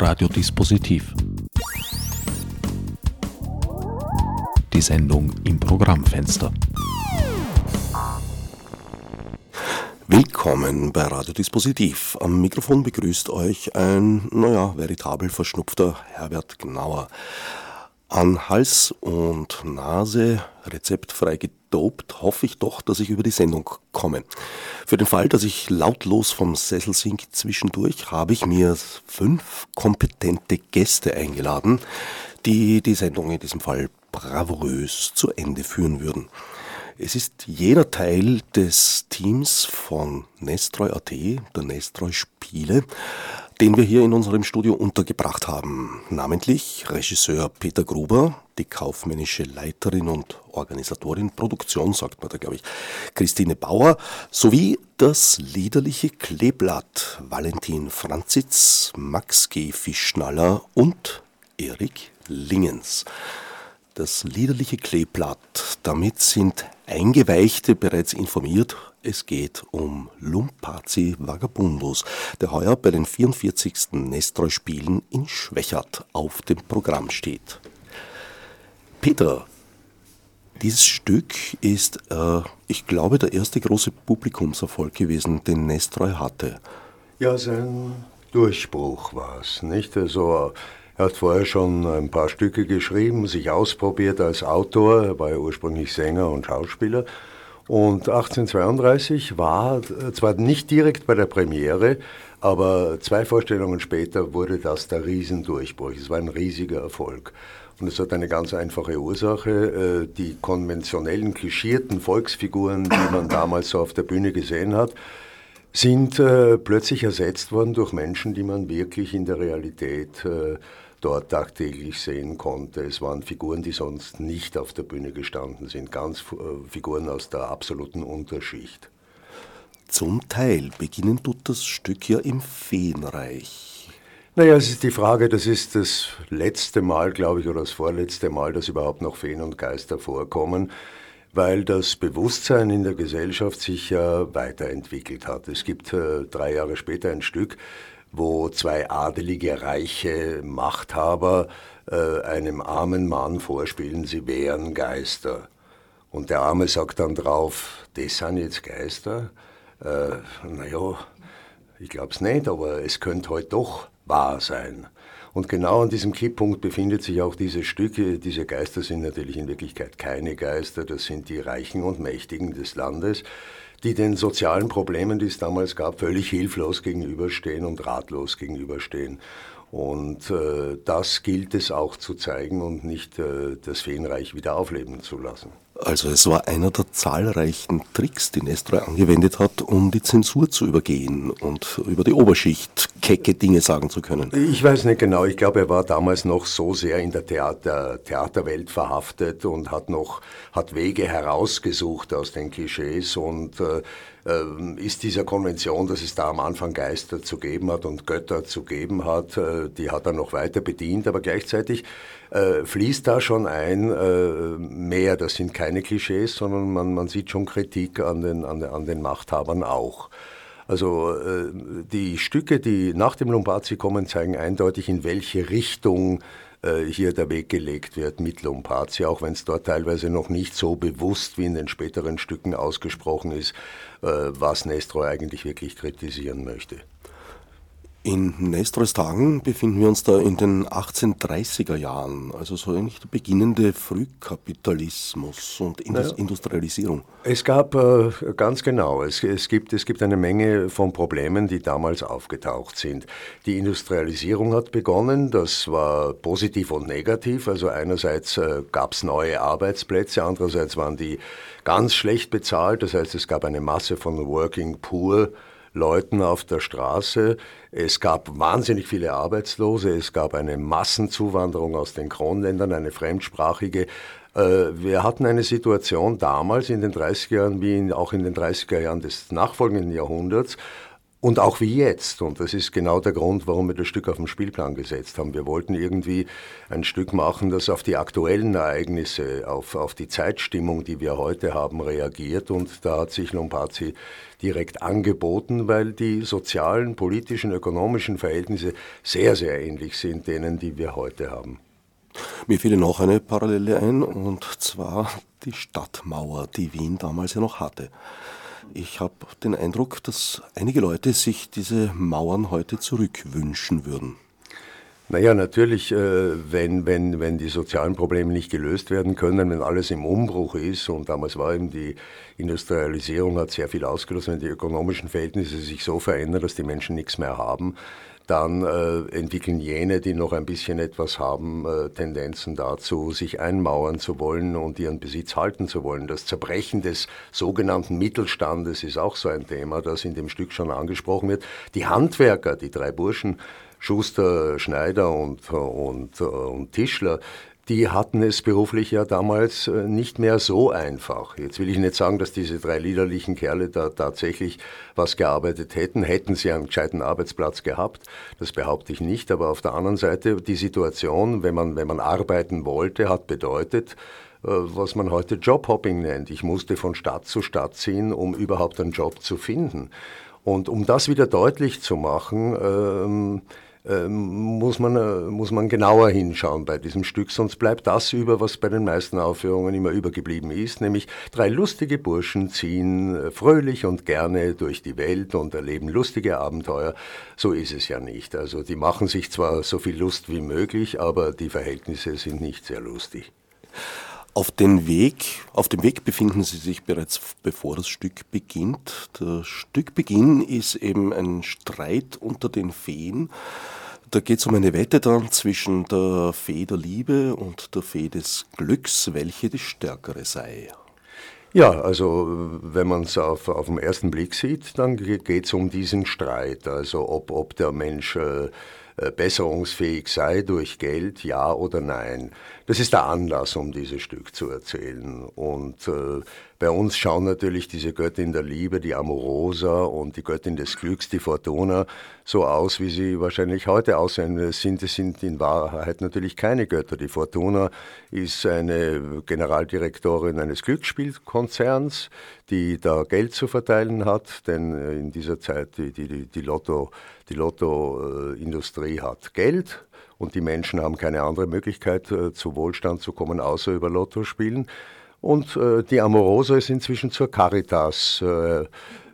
Radiodispositiv. Die Sendung im Programmfenster. Willkommen bei Radiodispositiv. Am Mikrofon begrüßt euch ein, naja, veritabel verschnupfter Herbert Gnauer. An Hals und Nase rezeptfrei gedopt hoffe ich doch, dass ich über die Sendung komme. Für den Fall, dass ich lautlos vom Sessel sink zwischendurch, habe ich mir fünf kompetente Gäste eingeladen, die die Sendung in diesem Fall bravourös zu Ende führen würden. Es ist jeder Teil des Teams von Nestroy.at, der Nestroy Spiele, den wir hier in unserem Studio untergebracht haben. Namentlich Regisseur Peter Gruber, die kaufmännische Leiterin und Organisatorin Produktion, sagt man da, glaube ich, Christine Bauer, sowie das liederliche Kleeblatt Valentin Franzitz, Max G. Fischnaller und Erik Lingens. Das liederliche Kleeblatt, damit sind Eingeweichte bereits informiert es geht um Lumpazi Vagabundus, der heuer bei den 44. Nestroy-Spielen in Schwächert auf dem Programm steht. Peter, dieses Stück ist, äh, ich glaube, der erste große Publikumserfolg gewesen, den Nestroy hatte. Ja, sein Durchbruch war es, nicht? Also, er hat vorher schon ein paar Stücke geschrieben, sich ausprobiert als Autor, er war ja ursprünglich Sänger und Schauspieler und 1832 war äh, zwar nicht direkt bei der Premiere, aber zwei Vorstellungen später wurde das der Riesendurchbruch. Es war ein riesiger Erfolg. Und es hat eine ganz einfache Ursache. Äh, die konventionellen, klischierten Volksfiguren, die man damals so auf der Bühne gesehen hat, sind äh, plötzlich ersetzt worden durch Menschen, die man wirklich in der Realität dort tagtäglich sehen konnte. Es waren Figuren, die sonst nicht auf der Bühne gestanden sind, ganz äh, Figuren aus der absoluten Unterschicht. Zum Teil beginnen tut das Stück ja im Feenreich. Naja, es ist die Frage, das ist das letzte Mal, glaube ich, oder das vorletzte Mal, dass überhaupt noch Feen und Geister vorkommen, weil das Bewusstsein in der Gesellschaft sich ja weiterentwickelt hat. Es gibt äh, drei Jahre später ein Stück, wo zwei adelige, reiche Machthaber äh, einem armen Mann vorspielen, sie wären Geister. Und der Arme sagt dann drauf, das sind jetzt Geister? Äh, naja, ich glaube es nicht, aber es könnte heute halt doch wahr sein. Und genau an diesem Kipppunkt befindet sich auch dieses Stück. Diese Geister sind natürlich in Wirklichkeit keine Geister, das sind die Reichen und Mächtigen des Landes, die den sozialen Problemen, die es damals gab, völlig hilflos gegenüberstehen und ratlos gegenüberstehen. Und äh, das gilt es auch zu zeigen und nicht äh, das Feenreich wieder aufleben zu lassen. Also es war einer der zahlreichen Tricks, die Nestroy angewendet hat, um die Zensur zu übergehen und über die Oberschicht kecke Dinge sagen zu können. Ich weiß nicht genau. Ich glaube, er war damals noch so sehr in der Theater, Theaterwelt verhaftet und hat noch hat Wege herausgesucht aus den Klischees und äh, ist dieser Konvention, dass es da am Anfang Geister zu geben hat und Götter zu geben hat, äh, die hat er noch weiter bedient, aber gleichzeitig äh, fließt da schon ein äh, mehr. Das sind keine Klischees, sondern man, man sieht schon Kritik an den, an, an den Machthabern auch. Also die Stücke, die nach dem Lombardi kommen, zeigen eindeutig, in welche Richtung äh, hier der Weg gelegt wird mit Lombardi, auch wenn es dort teilweise noch nicht so bewusst wie in den späteren Stücken ausgesprochen ist, äh, was Nestroy eigentlich wirklich kritisieren möchte. In Nestres Tagen befinden wir uns da in den 1830er Jahren, also so eigentlich der beginnende Frühkapitalismus und Indus naja. Industrialisierung. Es gab äh, ganz genau, es, es, gibt, es gibt eine Menge von Problemen, die damals aufgetaucht sind. Die Industrialisierung hat begonnen, das war positiv und negativ. Also einerseits äh, gab es neue Arbeitsplätze, andererseits waren die ganz schlecht bezahlt. Das heißt, es gab eine Masse von Working Poor Leuten auf der Straße. Es gab wahnsinnig viele Arbeitslose. Es gab eine Massenzuwanderung aus den Kronländern, eine fremdsprachige. Äh, wir hatten eine Situation damals in den 30er Jahren, wie auch in den 30er Jahren des nachfolgenden Jahrhunderts, Und auch wie jetzt. Und das ist genau der Grund, warum wir das Stück auf den Spielplan gesetzt haben. Wir wollten irgendwie ein Stück machen, das auf die aktuellen Ereignisse, auf, auf die Zeitstimmung, die wir heute haben, reagiert. Und da hat sich Lompazi direkt angeboten, weil die sozialen, politischen, ökonomischen Verhältnisse sehr, sehr ähnlich sind denen, die wir heute haben. Mir fiel noch eine Parallele ein, und zwar die Stadtmauer, die Wien damals ja noch hatte. Ich habe den Eindruck, dass einige Leute sich diese Mauern heute zurückwünschen würden. Naja, natürlich, äh, wenn, wenn, wenn die sozialen Probleme nicht gelöst werden können, wenn alles im Umbruch ist, und damals war eben die Industrialisierung hat sehr viel ausgelöst, wenn die ökonomischen Verhältnisse sich so verändern, dass die Menschen nichts mehr haben, dann äh, entwickeln jene, die noch ein bisschen etwas haben, äh, Tendenzen dazu, sich einmauern zu wollen und ihren Besitz halten zu wollen. Das Zerbrechen des sogenannten Mittelstandes ist auch so ein Thema, das in dem Stück schon angesprochen wird. Die Handwerker, die drei Burschen, Schuster, Schneider und, und, und Tischler, die hatten es beruflich ja damals äh, nicht mehr so einfach. Jetzt will ich nicht sagen, dass diese drei liederlichen Kerle da tatsächlich was gearbeitet hätten. Hätten sie einen gescheiten Arbeitsplatz gehabt, das behaupte ich nicht. Aber auf der anderen Seite, die Situation, wenn man, wenn man arbeiten wollte, hat bedeutet, äh, was man heute Jobhopping nennt. Ich musste von Stadt zu Stadt ziehen, um überhaupt einen Job zu finden. Und um das wieder deutlich zu machen, ähm, muss man, äh, muss man genauer hinschauen bei diesem Stück, sonst bleibt das über, was bei den meisten Aufführungen immer übergeblieben ist, nämlich drei lustige Burschen ziehen äh, fröhlich und gerne durch die Welt und erleben lustige Abenteuer. So ist es ja nicht. Also die machen sich zwar so viel Lust wie möglich, aber die Verhältnisse sind nicht sehr lustig. Auf, den Weg, auf dem Weg befinden Sie sich bereits bevor das Stück beginnt. Der Stückbeginn ist eben ein Streit unter den Feen. Da geht es um eine Wette dann zwischen der Fee der Liebe und der Fee des Glücks, welche die stärkere sei. Ja, also wenn man es auf, auf den ersten Blick sieht, dann geht es um diesen Streit. Also ob, ob der Mensch äh, äh, besserungsfähig sei durch Geld, ja oder nein. Das ist der Anlass, um dieses Stück zu erzählen. Und äh, bei uns schauen natürlich diese Göttin der Liebe, die Amorosa und die Göttin des Glücks, die Fortuna, so aus, wie sie wahrscheinlich heute aussehen. Sind, es sind in Wahrheit natürlich keine Götter. Die Fortuna ist eine Generaldirektorin eines Glücksspielkonzerns, die da Geld zu verteilen hat, denn äh, in dieser Zeit die, die, die Lotto, die Lottoindustrie hat Geld und die Menschen haben keine andere Möglichkeit, äh, zu Wohlstand zu kommen, außer über Lotto spielen. Und äh, die Amorosa ist inzwischen zur Caritas äh, äh,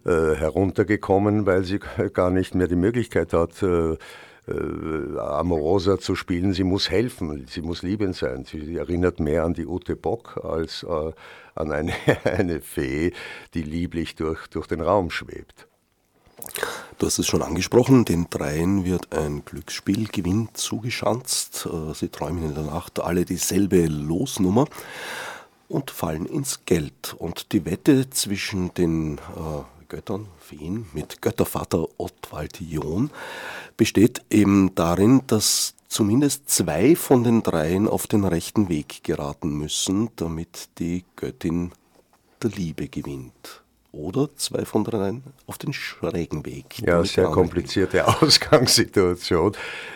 heruntergekommen, weil sie gar nicht mehr die Möglichkeit hat, äh, äh, Amorosa zu spielen. Sie muss helfen, sie muss liebend sein. Sie erinnert mehr an die Ute Bock als an eine, eine Fee, die lieblich durch, durch den Raum schwebt. Du hast es schon angesprochen, den Dreien wird ein Glücksspielgewinn zugeschanzt. Sie träumen in der Nacht alle dieselbe Losnummer und fallen ins Geld. Und die Wette zwischen den äh, Göttern, Feen, mit Göttervater Ottwald John besteht eben darin, dass zumindest zwei von den dreien auf den rechten Weg geraten müssen, damit die Göttin der Liebe gewinnt oder zwei von dreien auf den schrägen Weg. Ja, sehr komplizierte Ausgangssituation.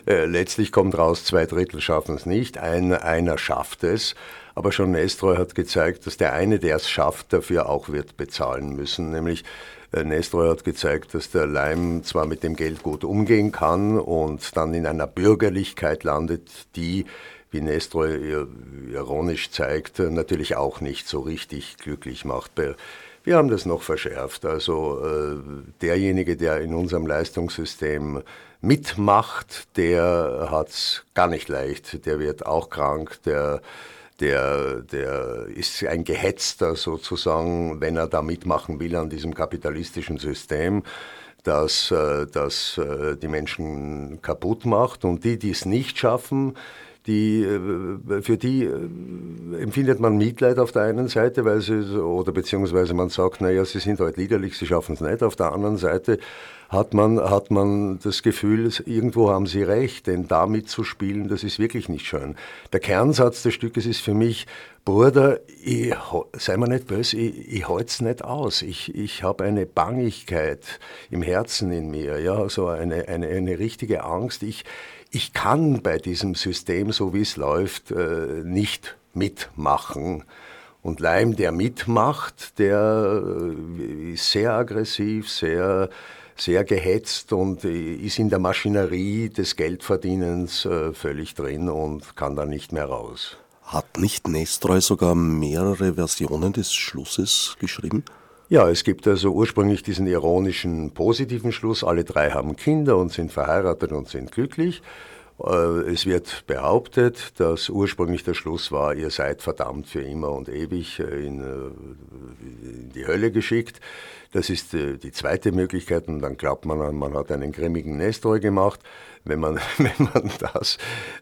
Äh, letztlich kommt raus, zwei Drittel schaffen es nicht, ein, einer schafft es. Aber schon Nestroy hat gezeigt, dass der eine, der es schafft, dafür auch wird bezahlen müssen. Nämlich äh, Nestroy hat gezeigt, dass der Leim zwar mit dem Geld gut umgehen kann und dann in einer Bürgerlichkeit landet, die wie Nestroy ironisch zeigt, natürlich auch nicht so richtig glücklich macht. Wir haben das noch verschärft. Also äh, derjenige, der in unserem Leistungssystem mitmacht, der hat es gar nicht leicht. Der wird auch krank, der, der, der ist ein Gehetzter sozusagen, wenn er da mitmachen will an diesem kapitalistischen System das, äh, das äh, die Menschen kaputt macht. Und die, die es nicht schaffen, die, äh, für die äh, empfindet man Mitleid auf der einen Seite, weil sie, oder beziehungsweise man sagt, naja, sie sind halt liederlich, sie schaffen es nicht. Auf der anderen Seite hat man, hat man das Gefühl, irgendwo haben sie recht, denn damit zu spielen, das ist wirklich nicht schön. Der Kernsatz des Stückes ist für mich, Bruder, ich, sei mir nicht böse, ich, ich es nicht aus. Ich, ich habe eine Bangigkeit im Herzen in mir, ja, so eine, eine, eine richtige Angst. Ich, ich kann bei diesem System, so wie es läuft, äh, nicht mitmachen. Und Leim, der mitmacht, der äh, ist sehr aggressiv, sehr, sehr gehetzt und ist in der Maschinerie des Geldverdienens äh, völlig drin und kann da nicht mehr raus. Hat nicht Nestroy sogar mehrere Versionen des Schlusses geschrieben? Ja, es gibt also ursprünglich diesen ironischen positiven Schluss, alle drei haben Kinder und sind verheiratet und sind glücklich. Äh, es wird behauptet, dass ursprünglich der Schluss war, ihr seid verdammt für immer und ewig äh, in, in die Hölle geschickt. Das ist äh, die zweite Möglichkeit und dann glaubt man, man hat einen grimmigen Nestor gemacht, wenn man, wenn man das,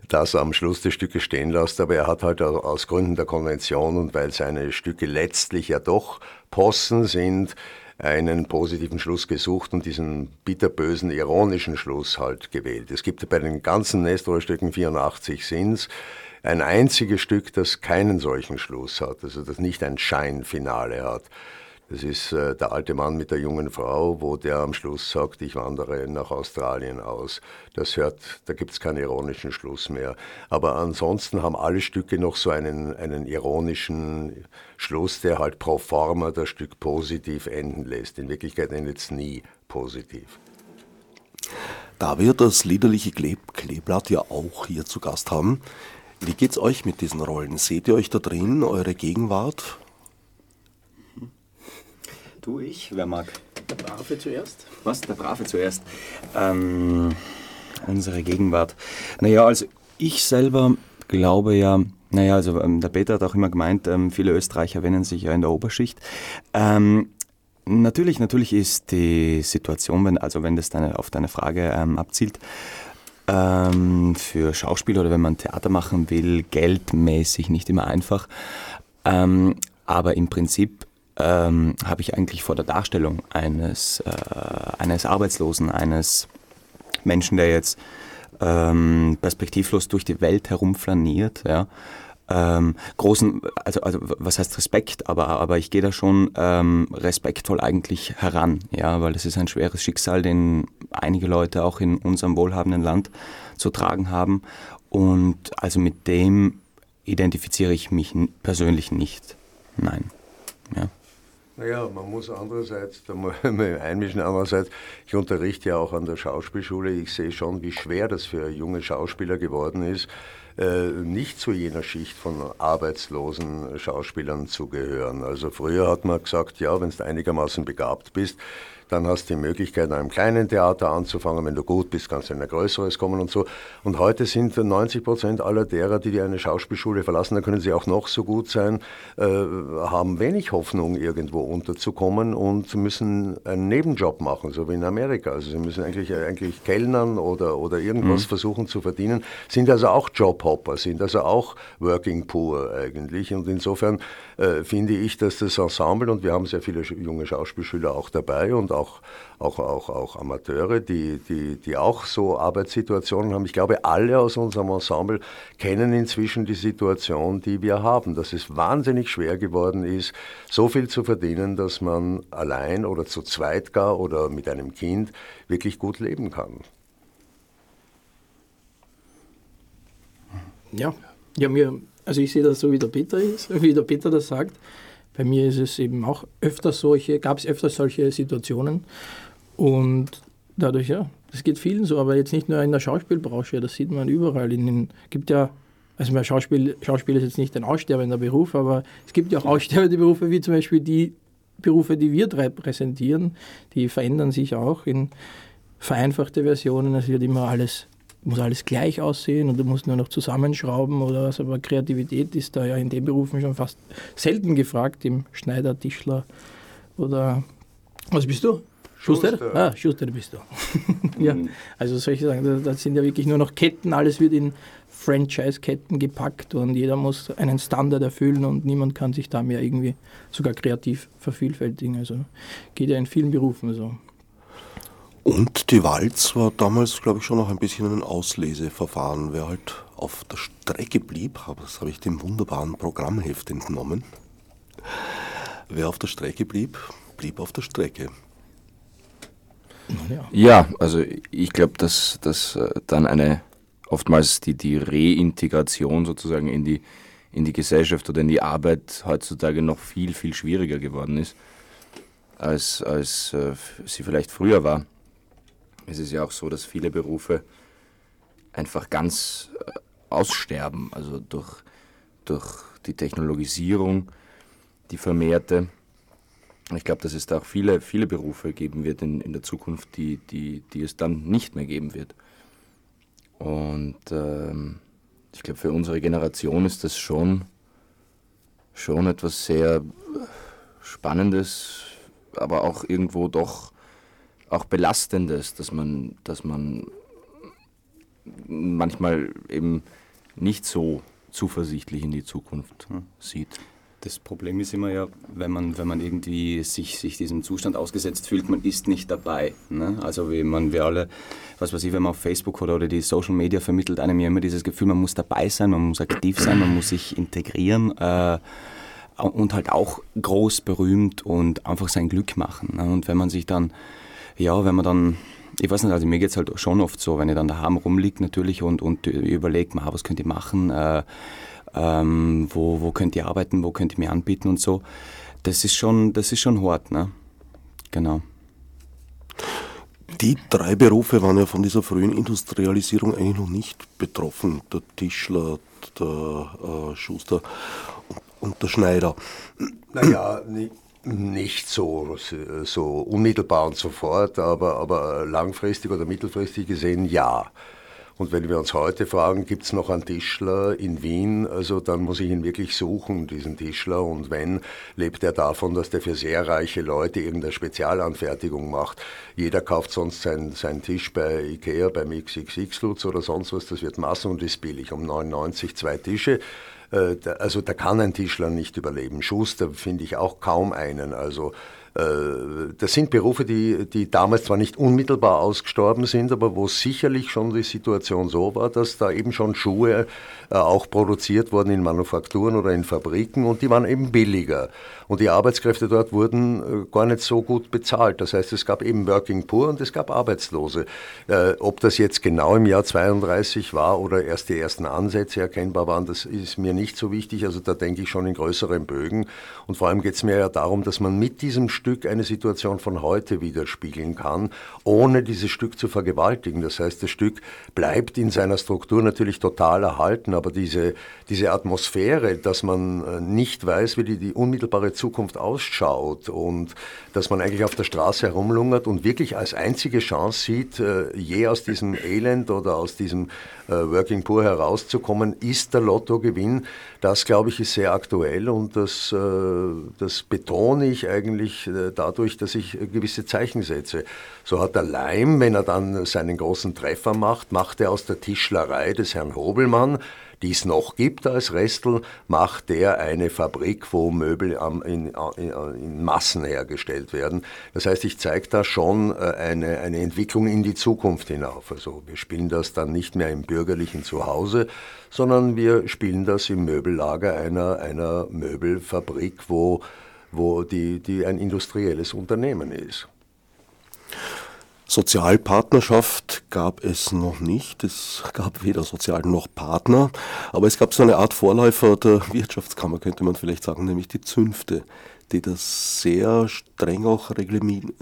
das am Schluss des Stückes stehen lässt. Aber er hat halt aus Gründen der Konvention und weil seine Stücke letztlich ja doch Possen sind, einen positiven Schluss gesucht und diesen bitterbösen, ironischen Schluss halt gewählt. Es gibt bei den ganzen Nestor-Stücken 84 Sins ein einziges Stück, das keinen solchen Schluss hat, also das nicht ein Scheinfinale hat. Das ist äh, der alte Mann mit der jungen Frau, wo der am Schluss sagt, ich wandere nach Australien aus. Das hört, da gibt es keinen ironischen Schluss mehr. Aber ansonsten haben alle Stücke noch so einen, einen ironischen Schluss, der halt pro forma das Stück positiv enden lässt. In Wirklichkeit endet es nie positiv. Da wir das liederliche Kleb Kleeblatt ja auch hier zu Gast haben, wie geht's euch mit diesen Rollen? Seht ihr euch da drin, eure Gegenwart? Du, ich? Wer mag? Der Brave zuerst. Was? Der Brave zuerst? Ähm, unsere Gegenwart. Naja, also ich selber glaube ja, naja, also ähm, der Peter hat auch immer gemeint, ähm, viele Österreicher wenden sich ja in der Oberschicht. Ähm, natürlich, natürlich ist die Situation, wenn, also wenn das deine, auf deine Frage ähm, abzielt, ähm, für Schauspieler oder wenn man Theater machen will, geldmäßig nicht immer einfach. Aber im Prinzip ähm, habe ich eigentlich vor der Darstellung eines, äh, eines Arbeitslosen, eines Menschen, der jetzt ähm, perspektivlos durch die Welt herumflaniert, ja, ähm, großen, also, also was heißt Respekt, aber, aber ich gehe da schon ähm, respektvoll eigentlich heran, ja, weil es ist ein schweres Schicksal, den einige Leute auch in unserem wohlhabenden Land zu tragen haben. Und also mit dem identifiziere ich mich persönlich nicht. Nein. Ja. Naja, man muss andererseits da mal einmischen. Andererseits, ich unterrichte ja auch an der Schauspielschule. Ich sehe schon, wie schwer das für junge Schauspieler geworden ist, nicht zu jener Schicht von arbeitslosen Schauspielern zu gehören. Also früher hat man gesagt, ja, wenn du einigermaßen begabt bist, dann hast du die Möglichkeit, in einem kleinen Theater anzufangen. Wenn du gut bist, kannst du in ein größeres kommen und so. Und heute sind 90 Prozent aller derer, die eine Schauspielschule verlassen, da können sie auch noch so gut sein, äh, haben wenig Hoffnung, irgendwo unterzukommen und müssen einen Nebenjob machen, so wie in Amerika. Also sie müssen eigentlich, eigentlich Kellnern oder, oder irgendwas mhm. versuchen zu verdienen, sind also auch Jobhopper, sind also auch Working Poor eigentlich. Und insofern äh, finde ich, dass das Ensemble, und wir haben sehr viele junge Schauspielschüler auch dabei und auch, auch, auch, auch Amateure, die, die, die auch so Arbeitssituationen haben. Ich glaube, alle aus unserem Ensemble kennen inzwischen die Situation, die wir haben, dass es wahnsinnig schwer geworden ist, so viel zu verdienen, dass man allein oder zu zweit gar oder mit einem Kind wirklich gut leben kann. Ja, ja mir, also ich sehe das so, wie der Peter ist, wie der Peter das sagt. Bei mir ist es eben auch öfters solche, gab es öfters solche Situationen. Und dadurch, ja, das geht vielen so, aber jetzt nicht nur in der Schauspielbranche, das sieht man überall. Den, gibt ja, also mein Schauspiel, Schauspiel ist jetzt nicht ein aussterbender Beruf, aber es gibt ja auch aussterbende Berufe, wie zum Beispiel die Berufe, die wir drei präsentieren, die verändern sich auch in vereinfachte Versionen. Es wird immer alles muss alles gleich aussehen und du musst nur noch zusammenschrauben oder was. Aber Kreativität ist da ja in den Berufen schon fast selten gefragt, im Schneider, Tischler oder was bist du? Schuster? Schuster. Ah, Schuster bist du. ja, mhm. also solche Sachen, das sind ja wirklich nur noch Ketten, alles wird in Franchise-Ketten gepackt und jeder muss einen Standard erfüllen und niemand kann sich da mehr irgendwie sogar kreativ vervielfältigen. Also geht ja in vielen Berufen so. Und die Walz war damals, glaube ich, schon noch ein bisschen ein Ausleseverfahren. Wer halt auf der Strecke blieb, das habe ich dem wunderbaren Programmheft entnommen. Wer auf der Strecke blieb, blieb auf der Strecke. Ja, ja also ich glaube, dass, dass äh, dann eine oftmals die, die Reintegration sozusagen in die, in die Gesellschaft oder in die Arbeit heutzutage noch viel, viel schwieriger geworden ist, als, als äh, sie vielleicht früher war. Es ist ja auch so, dass viele Berufe einfach ganz äh, aussterben, also durch, durch die Technologisierung, die vermehrte. Ich glaube, dass es da auch viele, viele Berufe geben wird in, in der Zukunft, die, die, die es dann nicht mehr geben wird. Und ähm, ich glaube, für unsere Generation ist das schon, schon etwas sehr Spannendes, aber auch irgendwo doch auch Belastendes, dass man, dass man manchmal eben nicht so zuversichtlich in die Zukunft hm, sieht. Das Problem ist immer ja, wenn man, wenn man irgendwie sich, sich diesem Zustand ausgesetzt fühlt, man ist nicht dabei. Ne? Also wie man, wir alle, was weiß ich, wenn man auf Facebook oder, oder die Social Media vermittelt einem ja immer dieses Gefühl, man muss dabei sein, man muss aktiv sein, man muss sich integrieren äh, und halt auch groß, berühmt und einfach sein Glück machen. Ne? Und wenn man sich dann, ja, wenn man dann ich weiß nicht, also mir geht es halt schon oft so, wenn ich dann daheim rumliege natürlich und, und überlege, was könnt ihr machen, äh, ähm, wo, wo könnt ihr arbeiten, wo könnt ihr mir anbieten und so. Das ist schon, das ist schon hart, ne? Genau. Die drei Berufe waren ja von dieser frühen Industrialisierung eigentlich noch nicht betroffen. Der Tischler, der äh, Schuster und, und, der Schneider. Naja, nicht, so, so unmittelbar und sofort, aber, aber langfristig oder mittelfristig gesehen ja. Und wenn wir uns heute fragen, gibt es noch einen Tischler in Wien, also dann muss ich ihn wirklich suchen, diesen Tischler. Und wenn, lebt er davon, dass der für sehr reiche Leute irgendeine Spezialanfertigung macht. Jeder kauft sonst seinen sein Tisch bei Ikea, beim XXX Lutz oder sonst was, das wird Massen und ist billig. Um 99 zwei Tische. Äh, also da kann ein Tischler nicht überleben. Schuster finde ich auch kaum einen. Also das sind Berufe, die, die damals zwar nicht unmittelbar ausgestorben sind, aber wo sicherlich schon die Situation so war, dass da eben schon Schuhe äh, auch produziert wurden in Manufakturen oder in Fabriken und die waren eben billiger. Und die Arbeitskräfte dort wurden äh, gar nicht so gut bezahlt. Das heißt, es gab eben Working Poor und es gab Arbeitslose. Ob das jetzt genau im Jahr 32 war oder erst die ersten Ansätze erkennbar waren, das ist mir nicht so wichtig. Also da denke ich schon in größeren Bögen. Und vor allem geht es mir ja darum, dass man mit diesem Stück eine Situation von heute widerspiegeln kann, ohne dieses Stück zu vergewaltigen. Das heißt, das Stück bleibt in seiner Struktur natürlich total erhalten, aber diese, diese Atmosphäre, dass man äh, nicht weiß, wie die, die unmittelbare Zukunft ausschaut und dass man eigentlich auf der Straße herumlungert und wirklich als einzige Chance sieht, äh, je aus diesem Elend oder aus diesem Working Poor herauszukommen, ist der Lottogewinn. Das, glaube ich, ist sehr aktuell und das, das betone ich eigentlich äh, dadurch, dass ich gewisse Zeichen setze. So hat der Leim, wenn er dann seinen großen Treffer macht, macht er aus der Tischlerei des Herrn Hobelmann, die es noch gibt als Restel, macht er eine Fabrik, wo Möbel in, in, in Massen hergestellt werden. Das heißt, ich zeige da schon äh, eine, eine Entwicklung in die Zukunft hinauf. Also wir spielen das dann nicht mehr im bürgerlichen Zuhause, sondern wir spielen das im Möbellager einer, einer Möbelfabrik, wo wo die, die ein industrielles Unternehmen ist. Sozialpartnerschaft gab es noch nicht. Es gab weder Sozial noch Partner. Aber es gab so eine Art Vorläufer der Wirtschaftskammer, könnte man vielleicht sagen, nämlich die Zünfte die das sehr streng auch äh,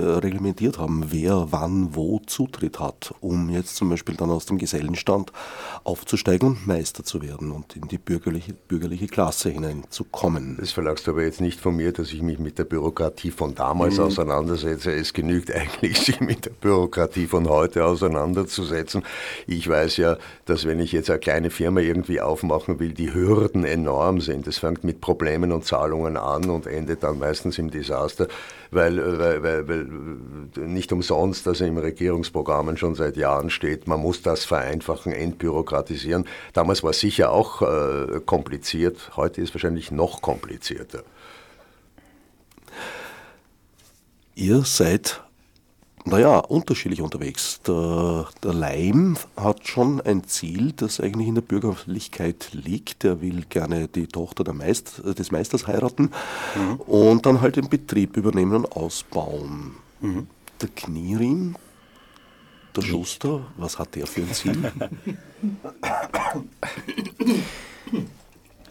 reglementiert haben, wer wann wo Zutritt hat, um jetzt zum Beispiel dann aus dem Gesellenstand aufzusteigen und Meister zu werden und in die bürgerliche, bürgerliche Klasse hineinzukommen. Das verlangst du aber jetzt nicht von mir, dass ich mich mit der Bürokratie von damals mhm. auseinandersetze. Es genügt eigentlich, sich mit der Bürokratie von heute auseinanderzusetzen. Ich weiß ja, dass wenn ich jetzt eine kleine Firma irgendwie aufmachen will, die Hürden enorm sind. Es fängt mit Problemen und Zahlungen an und endet dann meistens im Desaster, weil, weil, weil, weil nicht umsonst, also im Regierungsprogrammen schon seit Jahren steht, man muss das vereinfachen, entbürokratisieren. Damals war es sicher auch äh, kompliziert, heute ist es wahrscheinlich noch komplizierter. Ihr seid naja, unterschiedlich unterwegs. Der, der Leim hat schon ein Ziel, das eigentlich in der Bürgerlichkeit liegt. Er will gerne die Tochter Meist, des Meisters heiraten mhm. und dann halt den Betrieb übernehmen und ausbauen. Mhm. Der Knierim, der Schuster, was hat der für ein Ziel?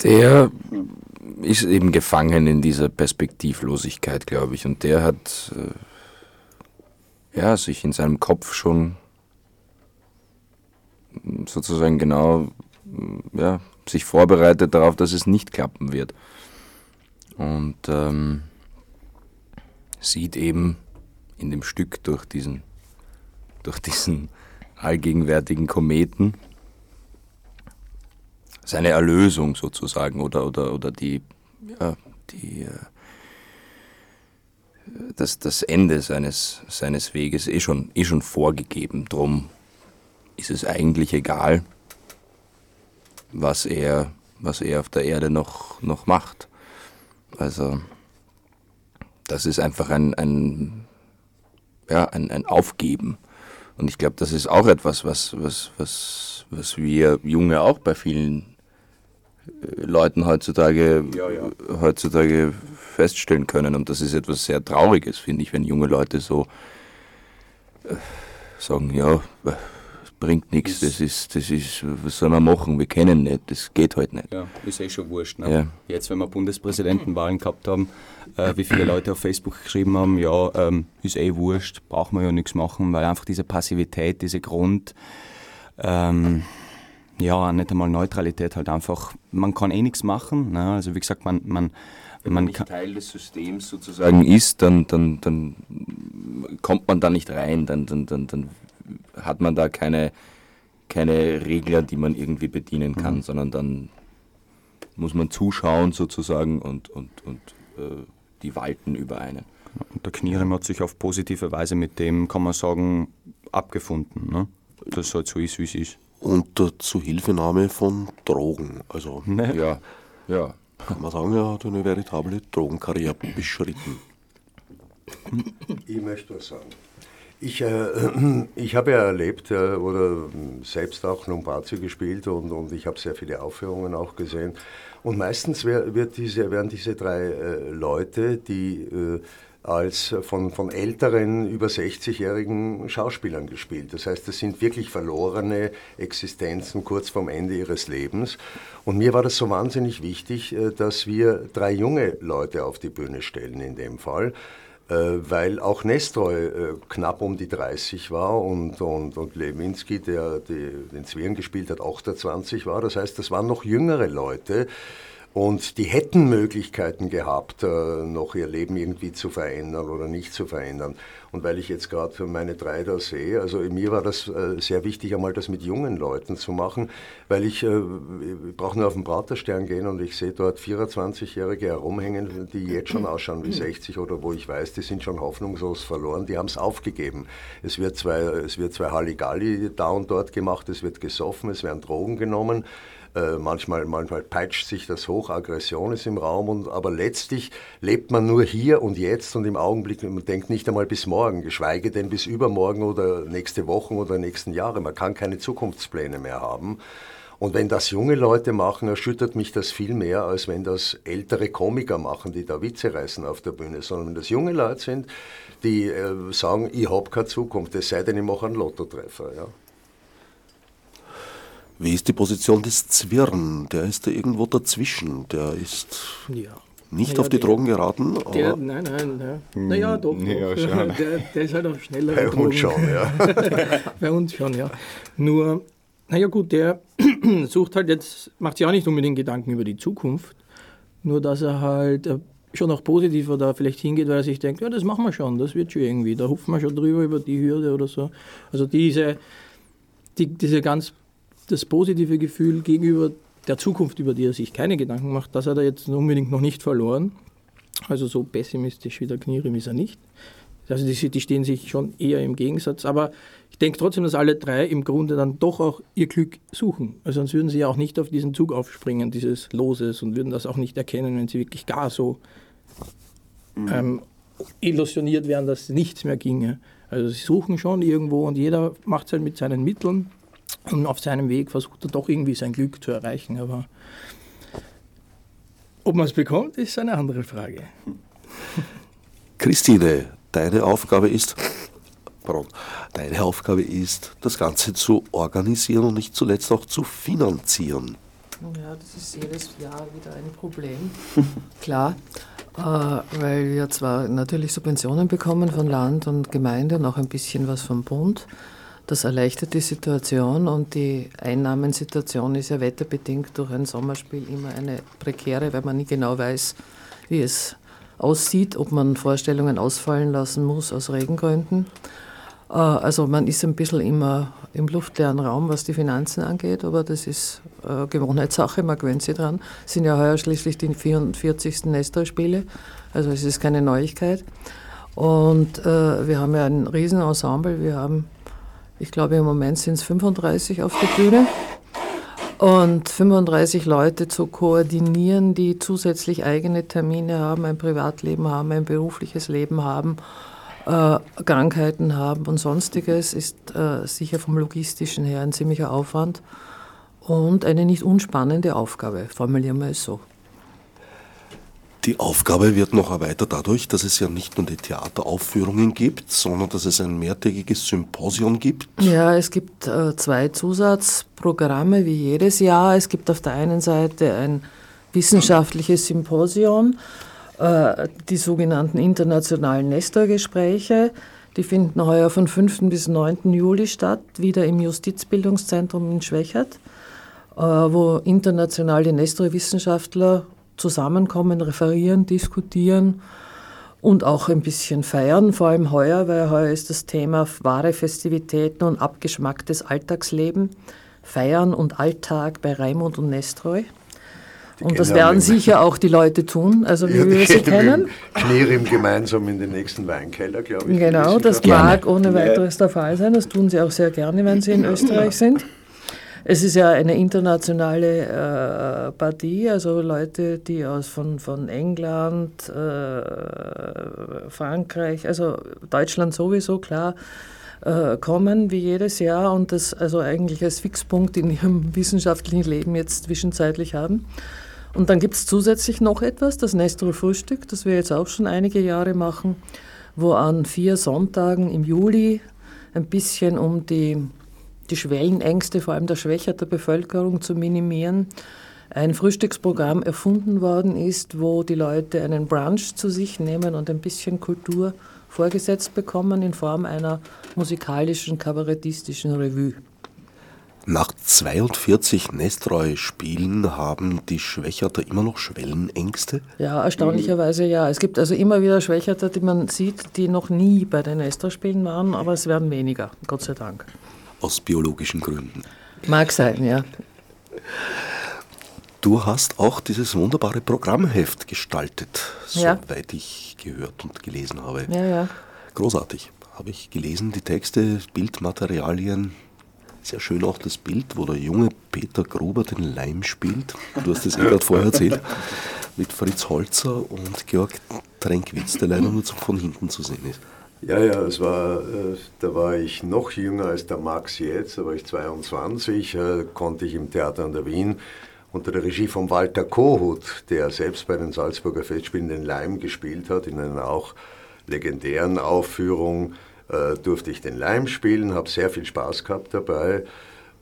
Der ist eben gefangen in dieser Perspektivlosigkeit, glaube ich. Und der hat äh, ja, sich in seinem Kopf schon sozusagen genau ja, sich vorbereitet darauf, dass es nicht klappen wird. Und ähm, sieht eben in dem Stück durch diesen, durch diesen allgegenwärtigen Kometen seine Erlösung sozusagen oder, oder, oder die, ja, die, äh, das, das Ende seines, seines Weges eh schon, eh schon vorgegeben. Drum ist es eigentlich egal, was er, was er auf der Erde noch, noch macht. Also, das ist einfach ein, ein, ja, ein, ein Aufgeben. Und ich glaube, das ist auch etwas, was, was, was, was wir Junge auch bei vielen Leuten heutzutage, ja, ja. heutzutage feststellen können. Und das ist etwas sehr Trauriges, finde ich, wenn junge Leute so äh, sagen, ja, bringt nichts, das ist, das ist, was soll man machen, wir kennen nicht, das geht halt nicht. Ja, ist eh schon wurscht. Ne? Ja. Jetzt, wenn wir Bundespräsidentenwahlen gehabt haben, äh, wie viele Leute auf Facebook geschrieben haben, ja, ähm, ist eh wurscht, brauchen wir ja nichts machen, weil einfach diese Passivität, diese Grund, ähm, ja, nicht einmal Neutralität, halt einfach, man kann eh nichts machen. Ne? Also wie gesagt, man, man, wenn man, nicht Teil des Systems sozusagen ist, dann, dann, dann kommt man da nicht rein, dann, dann, dann, dann hat man da keine, keine Regler, die man irgendwie bedienen kann, mhm. sondern dann muss man zuschauen sozusagen und, und, und äh, die walten über einen. Und der Knirem hat sich auf positive Weise mit dem, kann man sagen, abgefunden. Ne? Dass es halt so ist, wie es ist unter Zuhilfenahme von Drogen. Also ne? ja, ja. Kann man sagen, er hat eine veritable Drogenkarriere beschritten. Ich möchte was sagen. Ich, äh, ich habe ja erlebt äh, oder selbst auch Lombazio gespielt und, und ich habe sehr viele Aufführungen auch gesehen. Und meistens wär, wird diese, werden diese drei äh, Leute, die äh, als von, von älteren, über 60-jährigen Schauspielern gespielt. Das heißt, das sind wirklich verlorene Existenzen kurz vorm Ende ihres Lebens. Und mir war das so wahnsinnig wichtig, äh, dass wir drei junge Leute auf die Bühne stellen in dem Fall äh, weil auch Nestroy äh, knapp um die 30 war und, und, und Lewinsky, der die, den Zwirn gespielt hat, 28 war. Das heißt, das waren noch jüngere Leute, und die hätten Möglichkeiten gehabt, äh, noch ihr Leben irgendwie zu verändern oder nicht zu verändern. Und weil ich jetzt gerade meine drei da sehe, also mir war das äh, sehr wichtig, einmal das mit jungen Leuten zu machen, weil ich, äh, ich brauche nur auf den Praterstern gehen und ich sehe dort 24-Jährige herumhängen, die jetzt schon ausschauen wie 60 oder wo ich weiß, die sind schon hoffnungslos verloren, die haben es aufgegeben. Es wird zwei, es zwei Halligalli da und dort gemacht, es wird gesoffen, es werden Drogen genommen. Äh, manchmal, manchmal peitscht sich das hoch, Aggression ist im Raum, und, aber letztlich lebt man nur hier und jetzt und im Augenblick. Man denkt nicht einmal bis morgen, geschweige denn bis übermorgen oder nächste Woche oder nächsten Jahre. Man kann keine Zukunftspläne mehr haben. Und wenn das junge Leute machen, erschüttert mich das viel mehr, als wenn das ältere Komiker machen, die da Witze reißen auf der Bühne. Sondern wenn das junge Leute sind, die äh, sagen, ich habe keine Zukunft, es sei denn, ich mache einen Lottotreffer. Ja. Wie ist die Position des Zwirn? Der ist da irgendwo dazwischen. Der ist ja. nicht naja, auf die der, Drogen geraten. Der, nein, nein. Der, hm, naja, doch. Ja, der, der, ist halt auch schneller. Bei uns schon, ja. Bei uns schon, ja. Nur, naja, gut, der sucht halt jetzt, macht sich auch nicht unbedingt Gedanken über die Zukunft. Nur, dass er halt äh, schon auch positiver da vielleicht hingeht, weil er sich denkt, ja, das machen wir schon, das wird schon irgendwie. Da hupfen wir schon drüber über die Hürde oder so. Also diese, die, diese ganz das positive Gefühl gegenüber der Zukunft, über die er sich keine Gedanken macht, das hat er jetzt unbedingt noch nicht verloren. Also so pessimistisch wie der Knirim ist er nicht. Also die, die stehen sich schon eher im Gegensatz. Aber ich denke trotzdem, dass alle drei im Grunde dann doch auch ihr Glück suchen. Also sonst würden sie ja auch nicht auf diesen Zug aufspringen, dieses Loses, und würden das auch nicht erkennen, wenn sie wirklich gar so mhm. ähm, illusioniert wären, dass nichts mehr ginge. Also sie suchen schon irgendwo und jeder macht es halt mit seinen Mitteln und auf seinem Weg versucht er doch irgendwie sein Glück zu erreichen. Aber ob man es bekommt, ist eine andere Frage. Christine, deine Aufgabe ist, pardon, deine Aufgabe ist, das Ganze zu organisieren und nicht zuletzt auch zu finanzieren. Ja, das ist jedes Jahr wieder ein Problem. Klar, äh, weil wir zwar natürlich Subventionen bekommen von Land und Gemeinde und auch ein bisschen was vom Bund. Das erleichtert die Situation und die Einnahmensituation ist ja wetterbedingt durch ein Sommerspiel immer eine prekäre, weil man nie genau weiß, wie es aussieht, ob man Vorstellungen ausfallen lassen muss aus Regengründen. Äh, also man ist ein bisschen immer im luftleeren Raum, was die Finanzen angeht, aber das ist äh, Gewohnheitssache, man gewöhnt sich dran. Es sind ja heuer schließlich die 44. Nestor-Spiele, also es ist keine Neuigkeit. Und äh, wir haben ja ein Riesenensemble, wir haben, ich glaube im Moment sind es 35 auf der Bühne. Und 35 Leute zu koordinieren, die zusätzlich eigene Termine haben, ein Privatleben haben, ein berufliches Leben haben, äh, Krankheiten haben und sonstiges, ist äh, sicher vom logistischen her ein ziemlicher Aufwand und eine nicht unspannende Aufgabe, formulieren wir es so. Die Aufgabe wird noch erweitert dadurch, dass es ja nicht nur die Theateraufführungen gibt, sondern dass es ein mehrtägiges Symposium gibt. Ja, es gibt äh, zwei Zusatzprogramme wie jedes Jahr. Es gibt auf der einen Seite ein wissenschaftliches Symposium, äh, die sogenannten internationalen Nestor-Gespräche. Die finden heuer von 5. bis 9. Juli statt, wieder im Justizbildungszentrum in Schwächert, äh, wo internationale Nestor-Wissenschaftler zusammenkommen, referieren, diskutieren und auch ein bisschen feiern, vor allem heuer, weil heuer ist das Thema wahre Festivitäten und abgeschmacktes Alltagsleben, Feiern und Alltag bei Raimund und Nestroy. und das werden sicher auch die Leute tun, also wie ja, wir sie kennen. Knierim gemeinsam in den nächsten Weinkeller, glaube ich. Genau, das mag ohne weiteres der Fall sein. Das tun sie auch sehr gerne, wenn sie in Österreich sind. Es ist ja eine internationale äh, Partie, also Leute, die aus von, von England, äh, Frankreich, also Deutschland sowieso, klar, äh, kommen wie jedes Jahr und das also eigentlich als Fixpunkt in ihrem wissenschaftlichen Leben jetzt zwischenzeitlich haben. Und dann gibt es zusätzlich noch etwas, das Nestor Frühstück, das wir jetzt auch schon einige Jahre machen, wo an vier Sonntagen im Juli ein bisschen um die die Schwellenängste vor allem der Schwächer Bevölkerung zu minimieren, ein Frühstücksprogramm erfunden worden ist, wo die Leute einen Brunch zu sich nehmen und ein bisschen Kultur vorgesetzt bekommen in Form einer musikalischen, kabarettistischen Revue. Nach 42 Nestroy-Spielen haben die Schwächerter immer noch Schwellenängste? Ja, erstaunlicherweise ja. Es gibt also immer wieder Schwächerter, die man sieht, die noch nie bei den Nestroy-Spielen waren, aber es werden weniger, Gott sei Dank aus biologischen Gründen. Mag sein, ja. Du hast auch dieses wunderbare Programmheft gestaltet, ja. soweit ich gehört und gelesen habe. Ja, ja. Großartig. Habe ich gelesen, die Texte, Bildmaterialien. Sehr schön auch das Bild, wo der junge Peter Gruber den Leim spielt. Du hast es eh gerade vorher erzählt. Mit Fritz Holzer und Georg Tränkwitz, der leider nur von hinten zu sehen ist. Ja, ja, es war, äh, da war ich noch jünger als der Max jetzt, da war ich 22, äh, konnte ich im Theater an der Wien unter der Regie von Walter Kohut, der selbst bei den Salzburger Festspielen den Leim gespielt hat, in einer auch legendären Aufführung, äh, durfte ich den Leim spielen, habe sehr viel Spaß gehabt dabei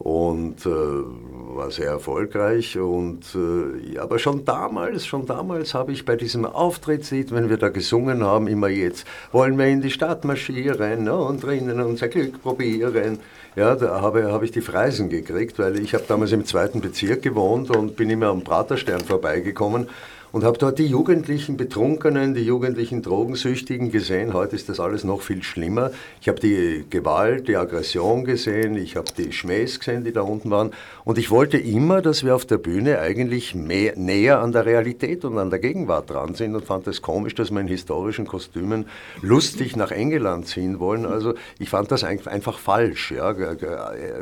und äh, war sehr erfolgreich. Und, äh, aber schon damals, schon damals habe ich bei diesem Auftrittslied, wenn wir da gesungen haben, immer jetzt wollen wir in die Stadt marschieren ne, und drinnen unser Glück probieren. Ja, da habe, habe ich die Freisen gekriegt, weil ich habe damals im zweiten Bezirk gewohnt und bin immer am Praterstern vorbeigekommen und habe dort die jugendlichen Betrunkenen, die jugendlichen Drogensüchtigen gesehen. Heute ist das alles noch viel schlimmer. Ich habe die Gewalt, die Aggression gesehen, ich habe die Schmähs gesehen, die da unten waren. Und ich wollte immer, dass wir auf der Bühne eigentlich mehr, näher an der Realität und an der Gegenwart dran sind und fand es komisch, dass wir in historischen Kostümen lustig nach England ziehen wollen. Also ich fand das einfach falsch, ja,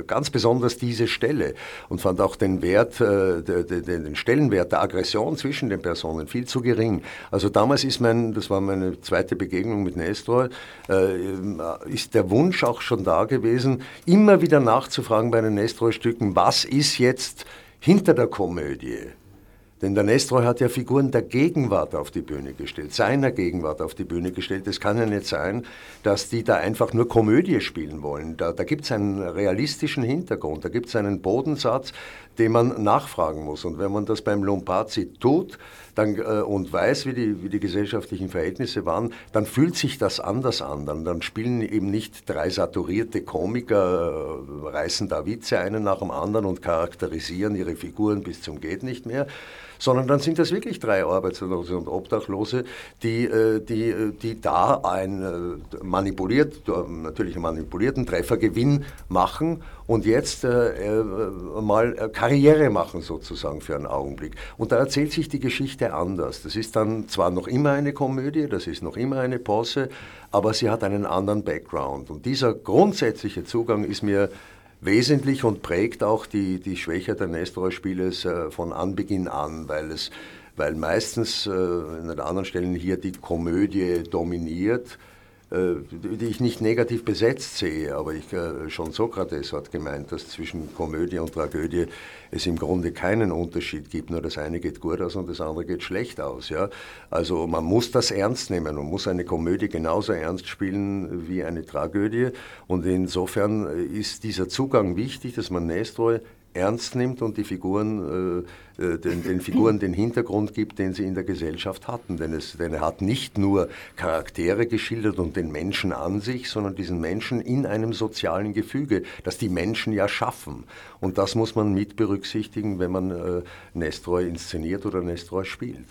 ganz besonders diese Stelle und fand auch den Wert, äh, den Stellenwert der Aggression zwischen den Personen Personen, viel zu gering. Also damals ist mein, das war meine zweite Begegnung mit Nestor, äh, ist der Wunsch auch schon da gewesen, immer wieder nachzufragen bei den Nestor-Stücken, was ist jetzt hinter der Komödie? Denn der Nestroy hat ja Figuren der Gegenwart auf die Bühne gestellt, seiner Gegenwart auf die Bühne gestellt. Es kann ja nicht sein, dass die da einfach nur Komödie spielen wollen. Da, da gibt es einen realistischen Hintergrund, da gibt es einen Bodensatz, den man nachfragen muss. Und wenn man das beim Lompazi tut dann, äh, und weiß, wie die, wie die gesellschaftlichen Verhältnisse waren, dann fühlt sich das anders an. Dann, dann spielen eben nicht drei saturierte Komiker, äh, reißen da Witze einen nach dem anderen und charakterisieren ihre Figuren bis zum geht nicht mehr, sondern dann sind das wirklich drei Arbeitslose und Obdachlose, die, äh, die, äh, die da ein äh, manipuliert, natürlich einen manipulierten Treffergewinn machen und jetzt äh, mal Karriere machen sozusagen für einen Augenblick. Und da erzählt sich die Geschichte anders. Das ist dann zwar noch immer eine Komödie, das ist noch immer eine Posse, aber sie hat einen anderen Background. Und dieser grundsätzliche Zugang ist mir wesentlich und prägt auch die, die Schwäche der Nestor-Spieles äh, von Anbeginn an, weil es weil meistens äh, in den anderen Stellen hier die Komödie dominiert die ich nicht negativ besetzt sehe, aber ich, äh, schon Sokrates hat gemeint, dass zwischen Komödie und Tragödie es im Grunde keinen Unterschied gibt, nur das eine geht gut aus und das andere geht schlecht aus. Ja? Also man muss das ernst nehmen, man muss eine Komödie genauso ernst spielen wie eine Tragödie und insofern ist dieser Zugang wichtig, dass man Nestor ernst nimmt und die Figuren, äh, äh, den, den, Figuren den Hintergrund gibt, den sie in der Gesellschaft hatten. Denn, es, denn er hat nicht nur Charaktere geschildert und den Menschen an sich, sondern diesen Menschen in einem sozialen Gefüge, das die Menschen ja schaffen. Und das muss man mit berücksichtigen, wenn man äh, Nestroy inszeniert oder Nestroy spielt.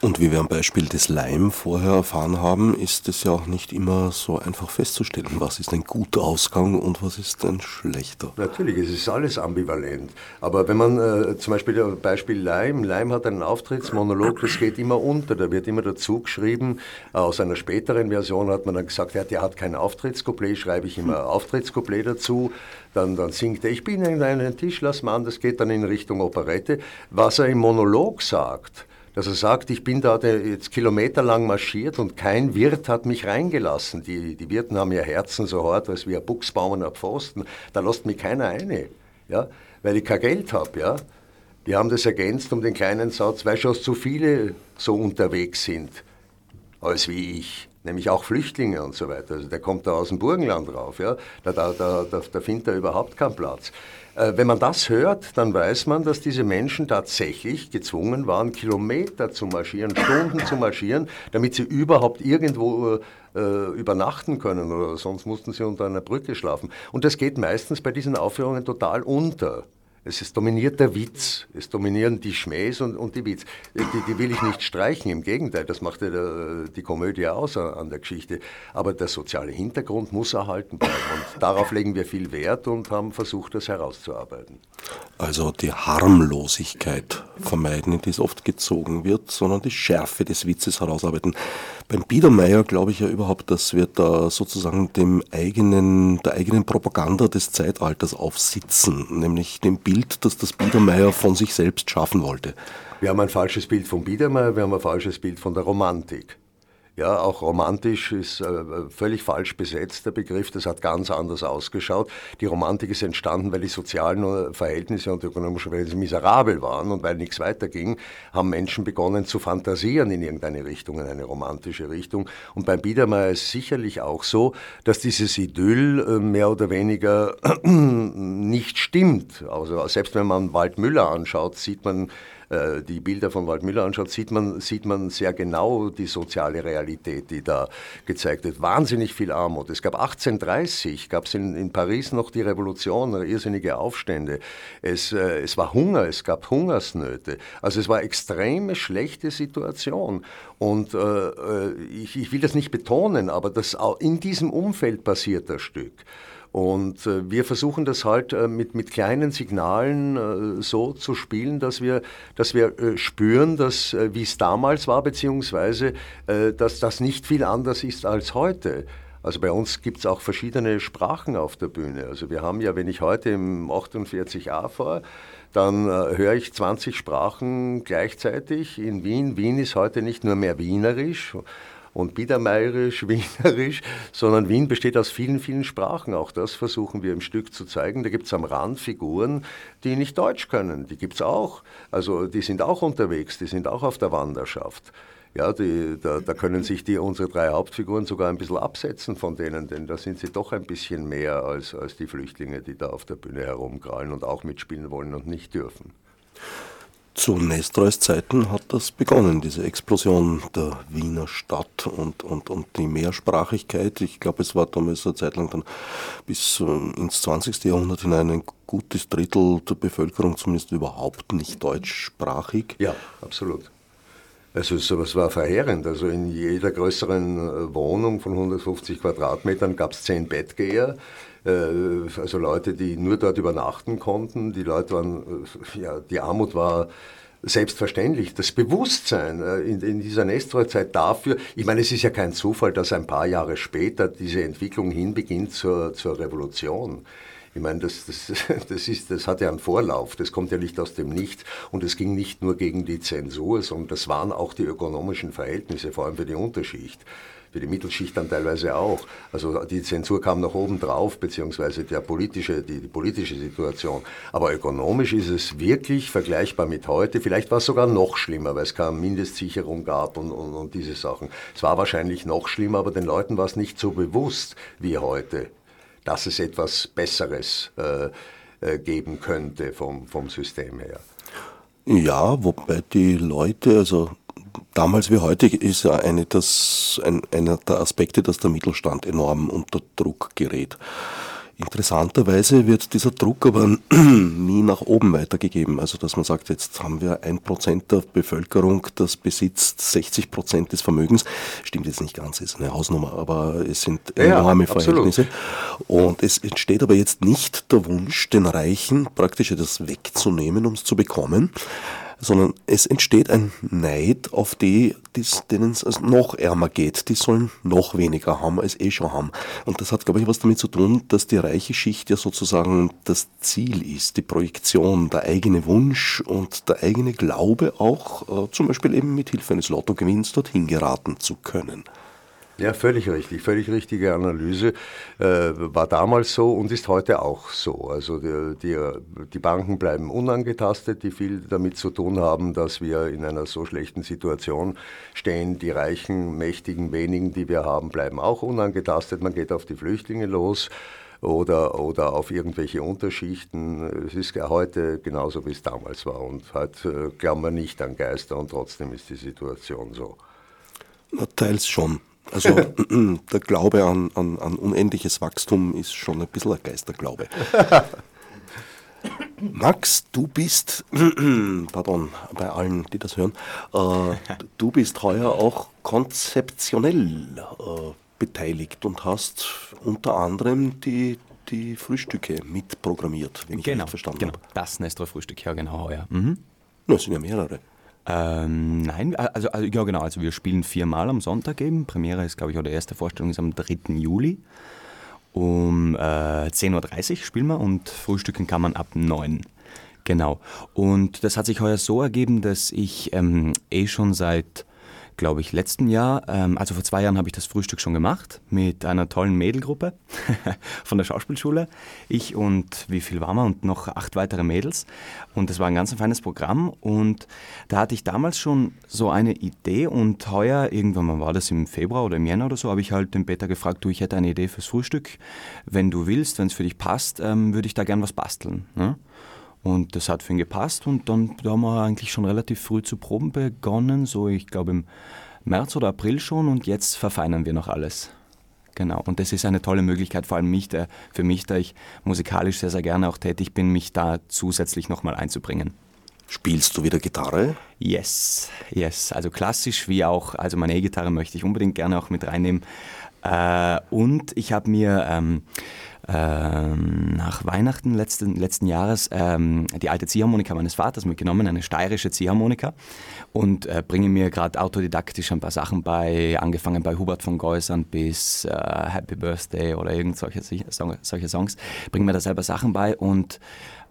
Und wie wir am Beispiel des Leim vorher erfahren haben, ist es ja auch nicht immer so einfach festzustellen, was ist ein guter Ausgang und was ist ein schlechter. Natürlich, es ist alles ambivalent. Aber wenn man äh, zum Beispiel das Beispiel Leim, Leim hat einen Auftrittsmonolog, das geht immer unter, da wird immer dazu geschrieben. Aus einer späteren Version hat man dann gesagt, ja, der hat kein Auftrittscouplet, schreibe ich immer Auftrittscouplet dazu. Dann, dann singt er, ich bin in einem Tischlersmann, das geht dann in Richtung Operette. Was er im Monolog sagt, dass er sagt, ich bin da jetzt kilometerlang marschiert und kein Wirt hat mich reingelassen. Die, die Wirten haben ihr Herzen so hart, als wie ein Buchsbaum und ein Pfosten. Da lässt mich keiner eine, ja, weil ich kein Geld habe. Ja. Wir haben das ergänzt um den kleinen Satz, weil schon zu viele so unterwegs sind, als wie ich nämlich auch Flüchtlinge und so weiter. Also der kommt da aus dem Burgenland rauf, ja? da, da, da, da, findet er überhaupt keinen Platz. Äh, wenn man das hört, dann weiß man, dass diese Menschen tatsächlich gezwungen waren, Kilometer zu marschieren, Stunden zu marschieren, damit sie überhaupt irgendwo äh, übernachten können oder sonst mussten sie unter einer Brücke schlafen. Und das geht meistens bei diesen Aufführungen total unter. Es ist dominiert der Witz, es dominieren die Schmähs und, und die Witz. Die, die, will ich nicht streichen, im Gegenteil, das macht ja der, die Komödie aus an der Geschichte. Aber der soziale Hintergrund muss erhalten bleiben und darauf legen wir viel Wert und haben versucht, das herauszuarbeiten. Also die Harmlosigkeit vermeiden, in die es oft gezogen wird, sondern die Schärfe des Witzes herausarbeiten. Beim Biedermeier glaube ich ja überhaupt, dass wir da sozusagen dem eigenen, der eigenen Propaganda des Zeitalters aufsitzen, nämlich dem Bild, das das Biedermeier von sich selbst schaffen wollte. Wir haben ein falsches Bild von Biedermeier, wir haben ein falsches Bild von der Romantik. Ja, auch romantisch ist äh, völlig falsch besetzt, der Begriff. Das hat ganz anders ausgeschaut. Die Romantik ist entstanden, weil die sozialen äh, Verhältnisse und ökonomischen Verhältnisse miserabel waren und weil nichts weiterging, haben Menschen begonnen zu fantasieren in irgendeine Richtung, in eine romantische Richtung. Und beim Biedermeier ist sicherlich auch so, dass dieses Idyll äh, mehr oder weniger nicht stimmt. Also selbst wenn man Waldmüller anschaut, sieht man äh, die Bilder von Waldmüller anschaut, sieht man, sieht man sehr genau die soziale Realität, die da gezeigt wird. Wahnsinnig viel Armut. Es gab 1830, gab es in, in Paris noch die Revolution, irrsinnige Aufstände. Es, äh, es war Hunger, es gab Hungersnöte. Also es war extreme schlechte Situation. Und äh, äh ich, ich will das nicht betonen, aber das, in diesem Umfeld passiert das Stück. Und äh, wir versuchen das halt äh, mit, mit kleinen Signalen äh, so zu spielen, dass wir, dass wir äh, spüren, dass, äh, wie es damals war, beziehungsweise, äh, dass das nicht viel anders ist als heute. Also bei uns gibt es auch verschiedene Sprachen auf der Bühne. Also wir haben ja, wenn ich heute im 48a fahre, dann äh, höre ich 20 Sprachen gleichzeitig in Wien. Wien ist heute nicht nur mehr wienerisch und biedermeierisch, wienerisch, sondern Wien besteht aus vielen, vielen Sprachen. Auch das versuchen wir im Stück zu zeigen. Da gibt es am Rand Figuren, die nicht Deutsch können. Die gibt es auch. Also die sind auch unterwegs, die sind auch auf der Wanderschaft. Ja, die, da, da, können sich die, unsere drei Hauptfiguren sogar ein bisschen absetzen von denen, denn da sind sie doch ein bisschen mehr als, als die Flüchtlinge, die da auf der Bühne herumkrallen und auch mitspielen wollen und nicht dürfen. Zu Nestreus Zeiten hat das begonnen, diese Explosion der Wiener Stadt und, und, und die Mehrsprachigkeit. Ich glaube, es war damals eine Zeit lang dann bis äh, ins 20. Jahrhundert hinein ein gutes Drittel der Bevölkerung zumindest überhaupt nicht deutschsprachig. Ja, absolut. Also sowas war verheerend. Also in jeder größeren äh, Wohnung von 150 Quadratmetern gab es zehn Bettgeher. Äh, also Leute, die nur dort übernachten konnten. Die Leute waren, äh, ja, die Armut war selbstverständlich. Das Bewusstsein in, in dieser Nestor-Zeit dafür, ich meine, es ist ja kein Zufall, dass ein paar Jahre später diese Entwicklung hinbeginnt zur, zur Revolution. Ich meine, das, das, das, ist, das hat ja einen Vorlauf, das kommt ja nicht aus dem Nichts und es ging nicht nur gegen die Zensur, sondern das waren auch die ökonomischen Verhältnisse, vor allem für die Unterschicht für die Mittelschicht dann teilweise auch. Also die Zensur kam nach oben drauf, beziehungsweise der politische, die, die, politische Situation. Aber ökonomisch ist es wirklich vergleichbar mit heute. Vielleicht war es sogar noch schlimmer, weil es keine Mindestsicherung gab und, und, und diese Sachen. Es war wahrscheinlich noch schlimmer, aber den Leuten war es nicht so bewusst wie heute dass es etwas Besseres äh, äh, geben könnte vom, vom System her. Ja, wobei die Leute, also damals wie heute, ist ja eine, das, ein, einer der Aspekte, dass der Mittelstand enorm unter Druck gerät. Interessanterweise wird dieser Druck aber nie nach oben weitergegeben. Also dass man sagt, jetzt haben wir ein Prozent der Bevölkerung, das besitzt 60 Prozent des Vermögens. Stimmt jetzt nicht ganz, ist eine Hausnummer, aber es sind enorme ja, Verhältnisse. Und es entsteht aber jetzt nicht der Wunsch, den Reichen praktisch etwas wegzunehmen, um es zu bekommen, sondern es entsteht ein Neid auf die, denen es noch ärmer geht. Die sollen noch weniger haben, als eh schon haben. Und das hat, glaube ich, was damit zu tun, dass die reiche Schicht ja sozusagen das Ziel ist, die Projektion, der eigene Wunsch und der eigene Glaube auch, äh, zum Beispiel eben mit Hilfe eines Lottogewinns dorthin geraten zu können. Ja, völlig richtig, völlig richtige Analyse. Äh, war damals so und ist heute auch so. Also die, die, die, Banken bleiben unangetastet, die viel damit zu tun haben, dass wir in einer so schlechten Situation stehen. Die reichen, mächtigen, wenigen, die wir haben, bleiben auch unangetastet. Man geht auf die Flüchtlinge los oder, oder auf irgendwelche Unterschichten. Es ist heute genauso, wie es damals war. Und heute äh, glauben wir nicht an Geister und trotzdem ist die Situation so. Na, teils schon. Also der Glaube an, an, an unendliches Wachstum ist schon ein bisschen ein Geisterglaube. Max, du bist, pardon, bei allen, die das hören, äh, du bist heuer auch konzeptionell äh, beteiligt und hast unter anderem die, die Frühstücke mitprogrammiert, wenn ich genau, verstanden genau. habe. Das Nestor Frühstück, ja genau heuer. Mhm. Na, es sind ja mehrere. Ähm, nein, also, also, ja genau, also wir spielen viermal am Sonntag eben. Premiere ist, glaube ich, oder erste Vorstellung ist am 3. Juli. Um äh, 10.30 Uhr spielen wir und frühstücken kann man ab 9 Genau. Und das hat sich heuer so ergeben, dass ich ähm, eh schon seit glaube ich, letzten Jahr, ähm, also vor zwei Jahren habe ich das Frühstück schon gemacht mit einer tollen Mädelgruppe von der Schauspielschule. Ich und wie viel waren wir und noch acht weitere Mädels. Und das war ein ganz feines Programm. Und da hatte ich damals schon so eine Idee und heuer, irgendwann mal war das im Februar oder im Jänner oder so, habe ich halt den Peter gefragt, du, ich hätte eine Idee fürs Frühstück. Wenn du willst, wenn es für dich passt, ähm, würde ich da gern was basteln. Ne? Und das hat für ihn gepasst und dann da haben wir eigentlich schon relativ früh zu proben begonnen, so ich glaube im März oder April schon und jetzt verfeinern wir noch alles. Genau, und das ist eine tolle Möglichkeit, vor allem mich, der, für mich, da ich musikalisch sehr, sehr gerne auch tätig bin, mich da zusätzlich nochmal einzubringen. Spielst du wieder Gitarre? Yes, yes. Also klassisch wie auch, also meine E-Gitarre möchte ich unbedingt gerne auch mit reinnehmen. Äh, und ich habe mir ähm, ähm, nach Weihnachten letzten, letzten Jahres ähm, die alte Ziehharmonika meines Vaters mitgenommen, eine steirische Ziehharmonika und äh, bringe mir gerade autodidaktisch ein paar Sachen bei, angefangen bei Hubert von Geusern bis äh, Happy Birthday oder irgend solche, solche Songs, bringe mir da selber Sachen bei und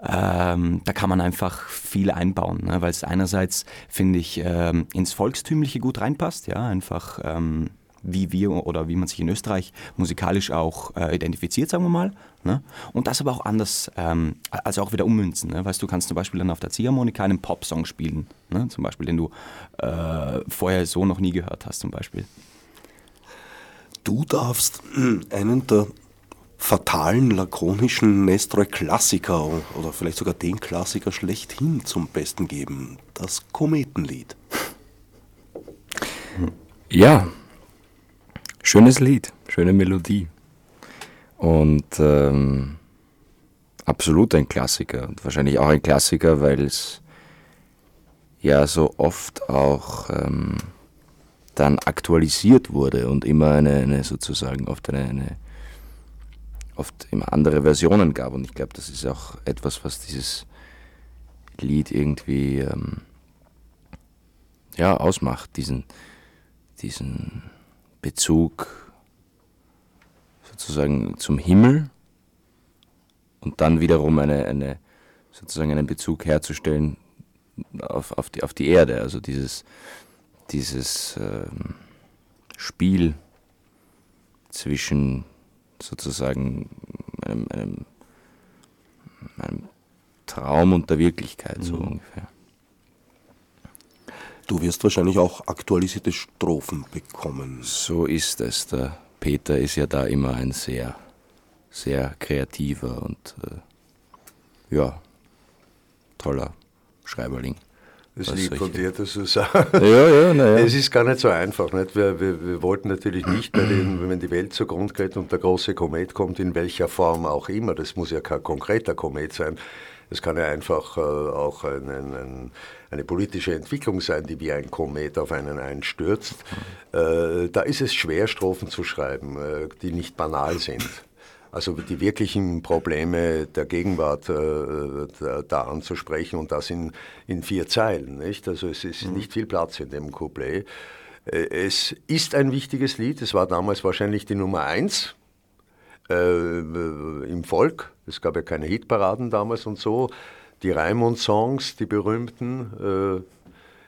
ähm, da kann man einfach viel einbauen, ne? weil es einerseits, finde ich, ähm, ins Volkstümliche gut reinpasst, ja, einfach ähm, wie wir oder wie man sich in Österreich musikalisch auch äh, identifiziert, sagen wir mal. Ne? Und das aber auch anders, ähm, also auch wieder ummünzen. Ne? Weißt du, kannst zum Beispiel dann auf der Ziehharmonika einen Popsong spielen, ne? zum Beispiel, den du äh, vorher so noch nie gehört hast, zum Beispiel. Du darfst einen der fatalen, lakonischen Nestroy-Klassiker oder vielleicht sogar den Klassiker schlechthin zum Besten geben, das Kometenlied. Ja, schönes Lied, schöne Melodie und ähm, absolut ein Klassiker und wahrscheinlich auch ein Klassiker, weil es ja so oft auch ähm, dann aktualisiert wurde und immer eine, eine sozusagen oft eine, eine oft immer andere Versionen gab. Und ich glaube, das ist auch etwas, was dieses Lied irgendwie ähm, ja, ausmacht, diesen, diesen Bezug sozusagen zum Himmel und dann wiederum eine, eine, sozusagen einen Bezug herzustellen auf, auf, die, auf die Erde. Also dieses, dieses ähm, Spiel zwischen sozusagen einem, einem, einem Traum und der Wirklichkeit, mhm. so ungefähr. Du wirst wahrscheinlich auch aktualisierte Strophen bekommen. So ist es. Der Peter ist ja da immer ein sehr, sehr kreativer und äh, ja, toller Schreiberling. Das lieb von dir, dass du sagst. Ja, ja, naja. Es ist gar nicht so einfach. Nicht? Wir, wir, wir wollten natürlich nicht bei den, wenn die Welt zugrunde geht und der große Komet kommt, in welcher Form auch immer, das muss ja kein konkreter Komet sein, es kann ja einfach äh, auch ein, ein, eine politische Entwicklung sein, die wie ein Komet auf einen einstürzt. Äh, da ist es schwer, Strophen zu schreiben, äh, die nicht banal sind. Also die wirklichen Probleme der Gegenwart äh, da, da, anzusprechen und das in, in vier Zeilen. Nicht? Also es ist mhm. nicht viel Platz in dem Couplet. Äh, es ist ein wichtiges Lied, es war damals wahrscheinlich die Nummer eins äh, im Volk. Es gab ja keine Hitparaden damals und so. Die Raimund-Songs, die berühmten, äh,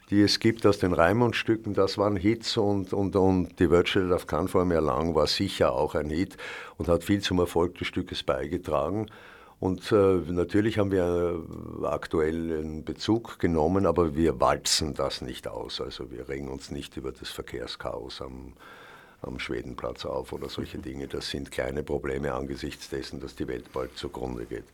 die es gibt aus den Raimund-Stücken, das waren Hits und, und, und die Wirtschaft auf keinen Fall mehr lang war sicher auch ein Hit und hat viel zum Erfolg des Stückes beigetragen. Und äh, natürlich haben wir aktuell einen Bezug genommen, aber wir walzen das nicht aus. Also wir regen uns nicht über das Verkehrschaos am, am Schwedenplatz auf oder solche Dinge. Das sind kleine Probleme angesichts dessen, dass die Welt bald zugrunde geht.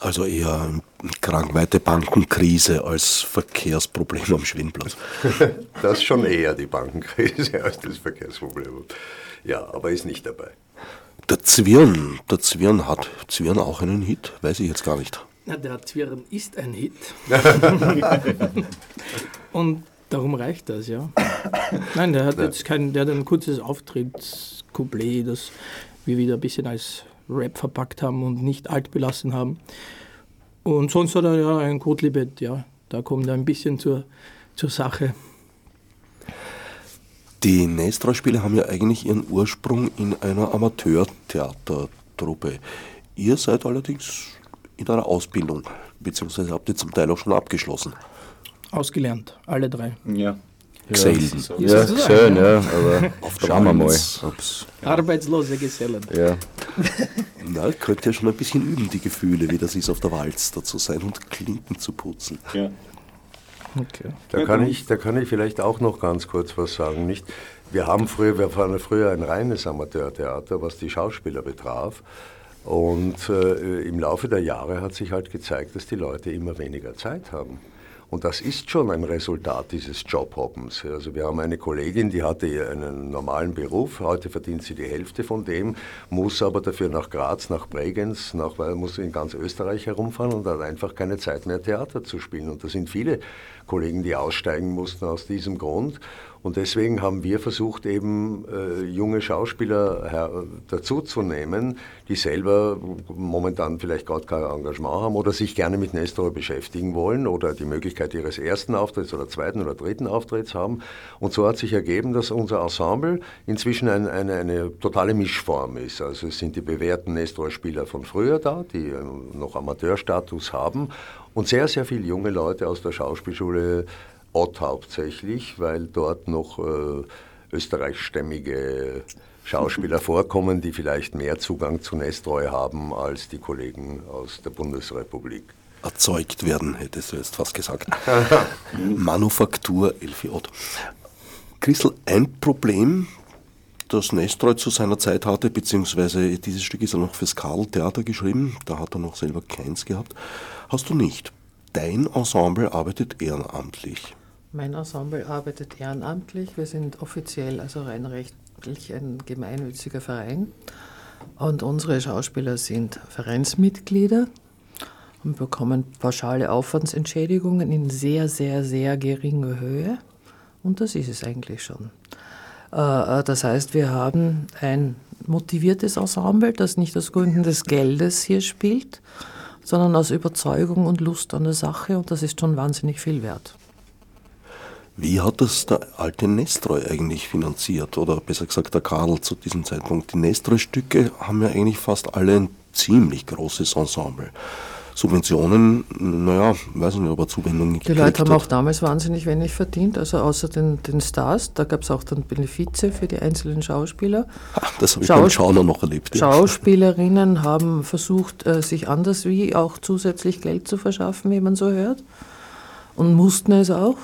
Also eher krankweite Bankenkrise als Verkehrsproblem am Schwindplatz. das ist schon eher die Bankenkrise als das Verkehrsproblem. Ja, aber ist nicht dabei. Der Zwirn, der Zwirn hat Zwirn auch einen Hit? Weiß ich jetzt gar nicht. Ja, der Zwirn ist ein Hit. Und darum reicht das, ja. Nein, der hat jetzt kein, der hat ein kurzes Auftrittscouplet, das wir wieder ein bisschen als Rap verpackt haben und nicht alt belassen haben. Und sonst hat er ja ein Kotlibet, ja. Da kommt er ein bisschen zur, zur Sache. Die Nestra-Spiele haben ja eigentlich ihren Ursprung in einer Amateurtheatertruppe. Ihr seid allerdings in einer Ausbildung, beziehungsweise habt ihr zum Teil auch schon abgeschlossen. Ausgelernt, alle drei. Ja. Gesellen. Ja, ja schön, ja, aber schauen wir mal. Ob's Arbeitslose Gesellen. Ja. Na, könnt ihr schon ein bisschen üben, die Gefühle, wie das ist, auf der Walster zu sein und Klinken zu putzen. Ja. Okay. Da kann, ich, da kann ich vielleicht auch noch ganz kurz was sagen. Nicht? Wir haben früher, wir waren früher ein reines Amateurtheater, was die Schauspieler betraf. Und äh, im Laufe der Jahre hat sich halt gezeigt, dass die Leute immer weniger Zeit haben. Und das ist schon ein Resultat dieses Jobhoppens. Also wir haben eine Kollegin, die hatte einen normalen Beruf, heute verdient sie die Hälfte von dem, muss aber dafür nach Graz, nach Bregenz, nach, muss in ganz Österreich herumfahren und hat einfach keine Zeit mehr Theater zu spielen. Und da sind viele Kollegen, die aussteigen mussten aus diesem Grund. Und deswegen haben wir versucht, eben äh, junge Schauspieler dazuzunehmen, die selber momentan vielleicht gerade kein Engagement haben oder sich gerne mit Nestor beschäftigen wollen oder die Möglichkeit ihres ersten Auftritts oder zweiten oder dritten Auftritts haben. Und so hat sich ergeben, dass unser Ensemble inzwischen ein, eine, eine totale Mischform ist. Also es sind die bewährten Nestor-Spieler von früher da, die äh, noch Amateurstatus haben und sehr, sehr viele junge Leute aus der Schauspielschule Ott hauptsächlich, weil dort noch äh, österreichstämmige Schauspieler vorkommen, die vielleicht mehr Zugang zu Nestroy haben als die Kollegen aus der Bundesrepublik. Erzeugt werden, hättest du jetzt fast gesagt. Manufaktur Elfi Ott. Christel, ein Problem, das Nestroy zu seiner Zeit hatte, beziehungsweise dieses Stück ist er noch fürs Karl Theater geschrieben, da hat er noch selber keins gehabt, hast du nicht. Dein Ensemble arbeitet ehrenamtlich. Mein Ensemble arbeitet ehrenamtlich. Wir sind offiziell, also rein rechtlich, ein gemeinnütziger Verein. Und unsere Schauspieler sind Vereinsmitglieder und bekommen pauschale Aufwandsentschädigungen in sehr, sehr, sehr geringer Höhe. Und das ist es eigentlich schon. Äh, äh, das heißt, wir haben ein motiviertes Ensemble, das nicht aus Gründen des Geldes hier spielt, sondern aus Überzeugung und Lust an der Sache. Und das ist schon wahnsinnig viel wert. Wie hat das der alte Nestroy eigentlich finanziert? Oder besser gesagt der Karl zu diesem Zeitpunkt? Die Nestroy-Stücke haben ja eigentlich fast alle ein ziemlich großes Ensemble. Subventionen, naja, weiß ich nicht, ob er Zuwendungen Die Leute haben auch damals wahnsinnig wenig verdient, also außer den, den Stars. Da gab es auch dann Benefize für die einzelnen Schauspieler. Das habe ich Schaus beim Schauner noch erlebt. Ja. Schauspielerinnen haben versucht, äh, sich anders wie auch zusätzlich Geld zu verschaffen, wie man so hört. Und mussten es auch.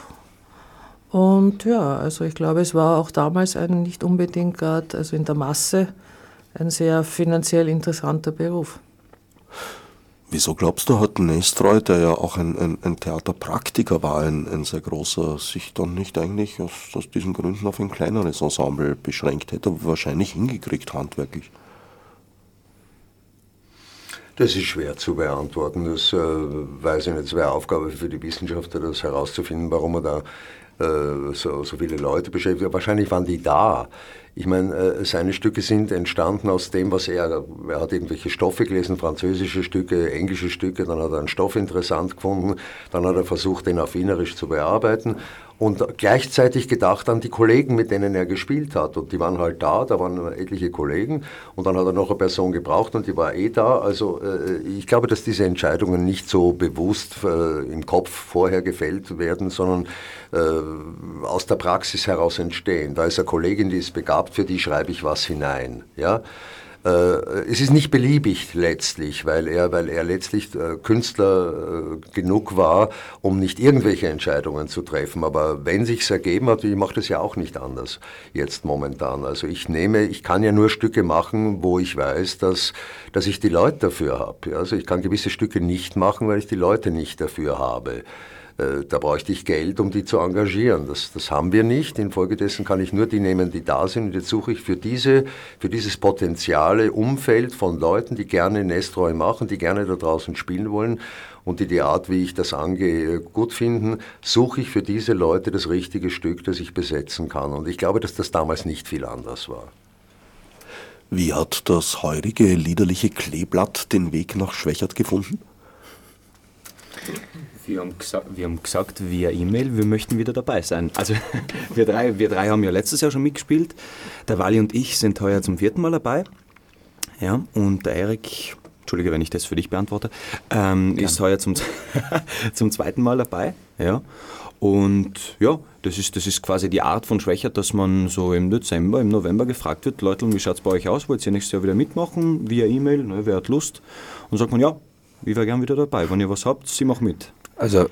Und ja, also ich glaube, es war auch damals ein nicht unbedingt gerade, also in der Masse, ein sehr finanziell interessanter Beruf. Wieso glaubst du, hat Nestroy, der ja auch ein, ein, ein Theaterpraktiker war, ein, ein, sehr großer, sich dann nicht eigentlich aus, aus diesen Gründen auf ein kleineres Ensemble beschränkt? Hätte er wahrscheinlich hingekriegt, handwerklich. Das ist schwer zu beantworten. Das äh, weiß ich nicht. Es wäre Aufgabe für die Wissenschaftler, das herauszufinden, warum er da so, so viele Leute beschäftigt. Wahrscheinlich waren die da. Ich meine, äh, seine Stücke sind entstanden aus dem, was er, er hat irgendwelche Stoffe gelesen, französische Stücke, englische Stücke, dann hat er einen Stoff interessant gefunden, dann hat er versucht, den auf Wienerisch zu bearbeiten und gleichzeitig gedacht an die Kollegen, mit denen er gespielt hat. Und die waren halt da, da waren etliche Kollegen und dann hat er noch eine Person gebraucht und die war eh da. Also äh, ich glaube, dass diese Entscheidungen nicht so bewusst äh, im Kopf vorher gefällt werden, sondern äh, aus der Praxis heraus entstehen. Da ist eine Kollegin, die ist begabt, für die schreibe ich was hinein. Ja? Äh, es ist nicht beliebig letztlich, weil er, weil er letztlich äh, Künstler äh, genug war, um nicht irgendwelche Entscheidungen zu treffen. Aber wenn sich's ergeben hat, ich mache das ja auch nicht anders jetzt momentan. Also ich nehme, ich kann ja nur Stücke machen, wo ich weiß, dass, dass ich die Leute dafür habe. Also ich kann gewisse Stücke nicht machen, weil ich die Leute nicht dafür habe. Äh, da bräuchte ich Geld, um die zu engagieren. Das, das haben wir nicht. Infolgedessen kann ich nur die nehmen, die da sind. Und jetzt suche ich für, diese, für dieses potenziale Umfeld von Leuten, die gerne Nestroy machen, die gerne da draußen spielen wollen und die die Art, wie ich das angehe, gut finden, suche ich für diese Leute das richtige Stück, das ich besetzen kann. Und ich glaube, dass das damals nicht viel anders war. Wie hat das heurige liederliche Kleeblatt den Weg nach Schwächert gefunden? Wir haben, wir haben gesagt via E-Mail, wir möchten wieder dabei sein. Also wir drei, wir drei haben ja letztes Jahr schon mitgespielt. Der Wally und ich sind heuer zum vierten Mal dabei. Ja, und der Erik, entschuldige, wenn ich das für dich beantworte, ähm, ist heuer zum, zum zweiten Mal dabei. Ja. Und ja, das ist, das ist quasi die Art von Schwächert, dass man so im Dezember, im November gefragt wird, Leute, wie schaut es bei euch aus? Wollt ihr nächstes Jahr wieder mitmachen? Via E-Mail, ne, wer hat Lust? Und sagt man, ja, ich wäre gern wieder dabei. Wenn ihr was habt, sie mach mit. Also,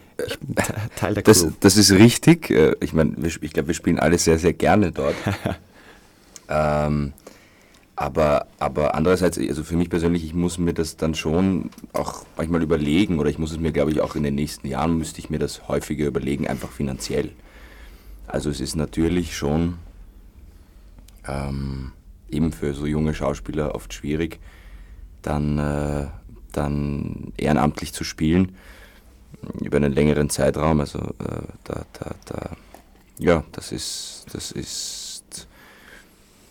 Teil der das, das ist richtig. Äh, ich meine, ich glaube, wir spielen alle sehr, sehr gerne dort. ähm, aber, aber andererseits, also für mich persönlich, ich muss mir das dann schon auch manchmal überlegen oder ich muss es mir, glaube ich, auch in den nächsten Jahren müsste ich mir das häufiger überlegen, einfach finanziell. Also es ist natürlich schon ähm, eben für so junge Schauspieler oft schwierig, dann, äh, dann ehrenamtlich zu spielen über einen längeren Zeitraum. Also äh, da, da, da ja, das ist, das ist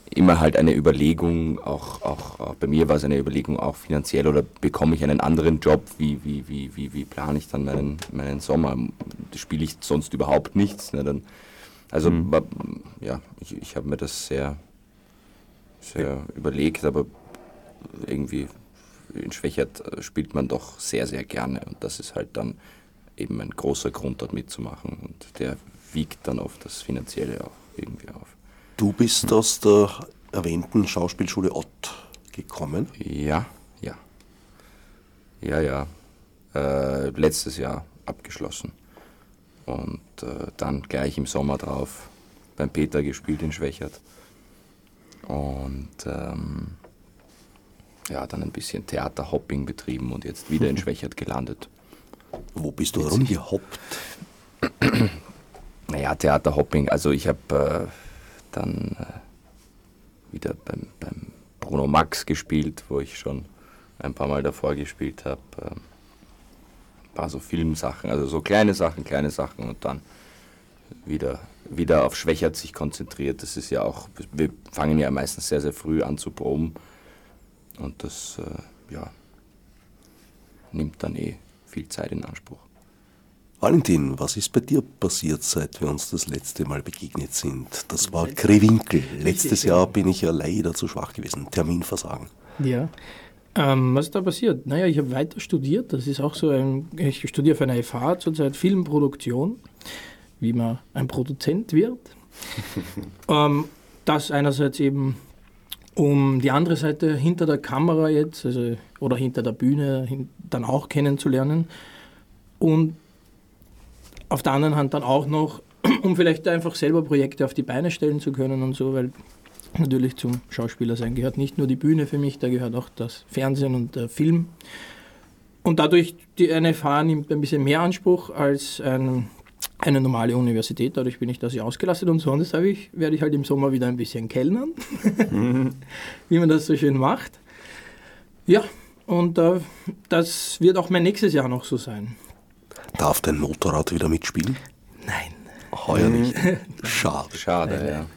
immer halt eine Überlegung, auch, auch, auch bei mir war es eine Überlegung auch finanziell oder bekomme ich einen anderen Job, wie, wie, wie, wie, wie plane ich dann meinen, meinen Sommer? Spiele ich sonst überhaupt nichts? Ne? Dann, also mhm. ja, ich, ich habe mir das sehr, sehr überlegt, aber irgendwie in Schwächert äh, spielt man doch sehr, sehr gerne und das ist halt dann eben ein großer Grund, dort mitzumachen und der wiegt dann auf das Finanzielle auch irgendwie auf. Du bist aus der erwähnten Schauspielschule Ott gekommen? Ja, ja. Ja, ja. Äh, letztes Jahr abgeschlossen. Und äh, dann gleich im Sommer drauf beim Peter gespielt in Schwächert. Und ähm, ja, dann ein bisschen Theaterhopping betrieben und jetzt wieder in Schwächert gelandet. Wo bist du rumgehoppt? Naja, Theaterhopping. Also ich habe äh, dann äh, wieder beim, beim, Bruno Max gespielt, wo ich schon ein paar Mal davor gespielt habe. Äh, ein paar so Filmsachen, also so kleine Sachen, kleine Sachen und dann wieder, wieder auf Schwächert sich konzentriert. Das ist ja auch, wir fangen ja meistens sehr, sehr früh an zu proben und das, äh, ja, nimmt dann eh viel Zeit in Anspruch. Valentin, was ist bei dir passiert, seit wir uns das letzte Mal begegnet sind? Das war Krewinkel. Letztes Jahr bin ich ja leider zu schwach gewesen. Terminversagen. Ja. Ähm, was ist da passiert? Naja, ich habe weiter studiert. Das ist auch so ein. Ich studiere für eine FH zurzeit Filmproduktion, wie man ein Produzent wird. ähm, das einerseits eben um die andere Seite hinter der Kamera jetzt, also, oder hinter der Bühne dann auch kennenzulernen. Und auf der anderen Hand dann auch noch, um vielleicht einfach selber Projekte auf die Beine stellen zu können und so, weil natürlich zum Schauspieler sein gehört nicht nur die Bühne für mich, da gehört auch das Fernsehen und der Film. Und dadurch, die NFH nimmt ein bisschen mehr Anspruch als ein, eine normale Universität, dadurch bin ich da sehr ausgelastet und sonst ich, werde ich halt im Sommer wieder ein bisschen kellnern, wie man das so schön macht. Ja, und äh, das wird auch mein nächstes Jahr noch so sein. Darf dein Motorrad wieder mitspielen? Nein. Heuer nicht. Schade. Schade,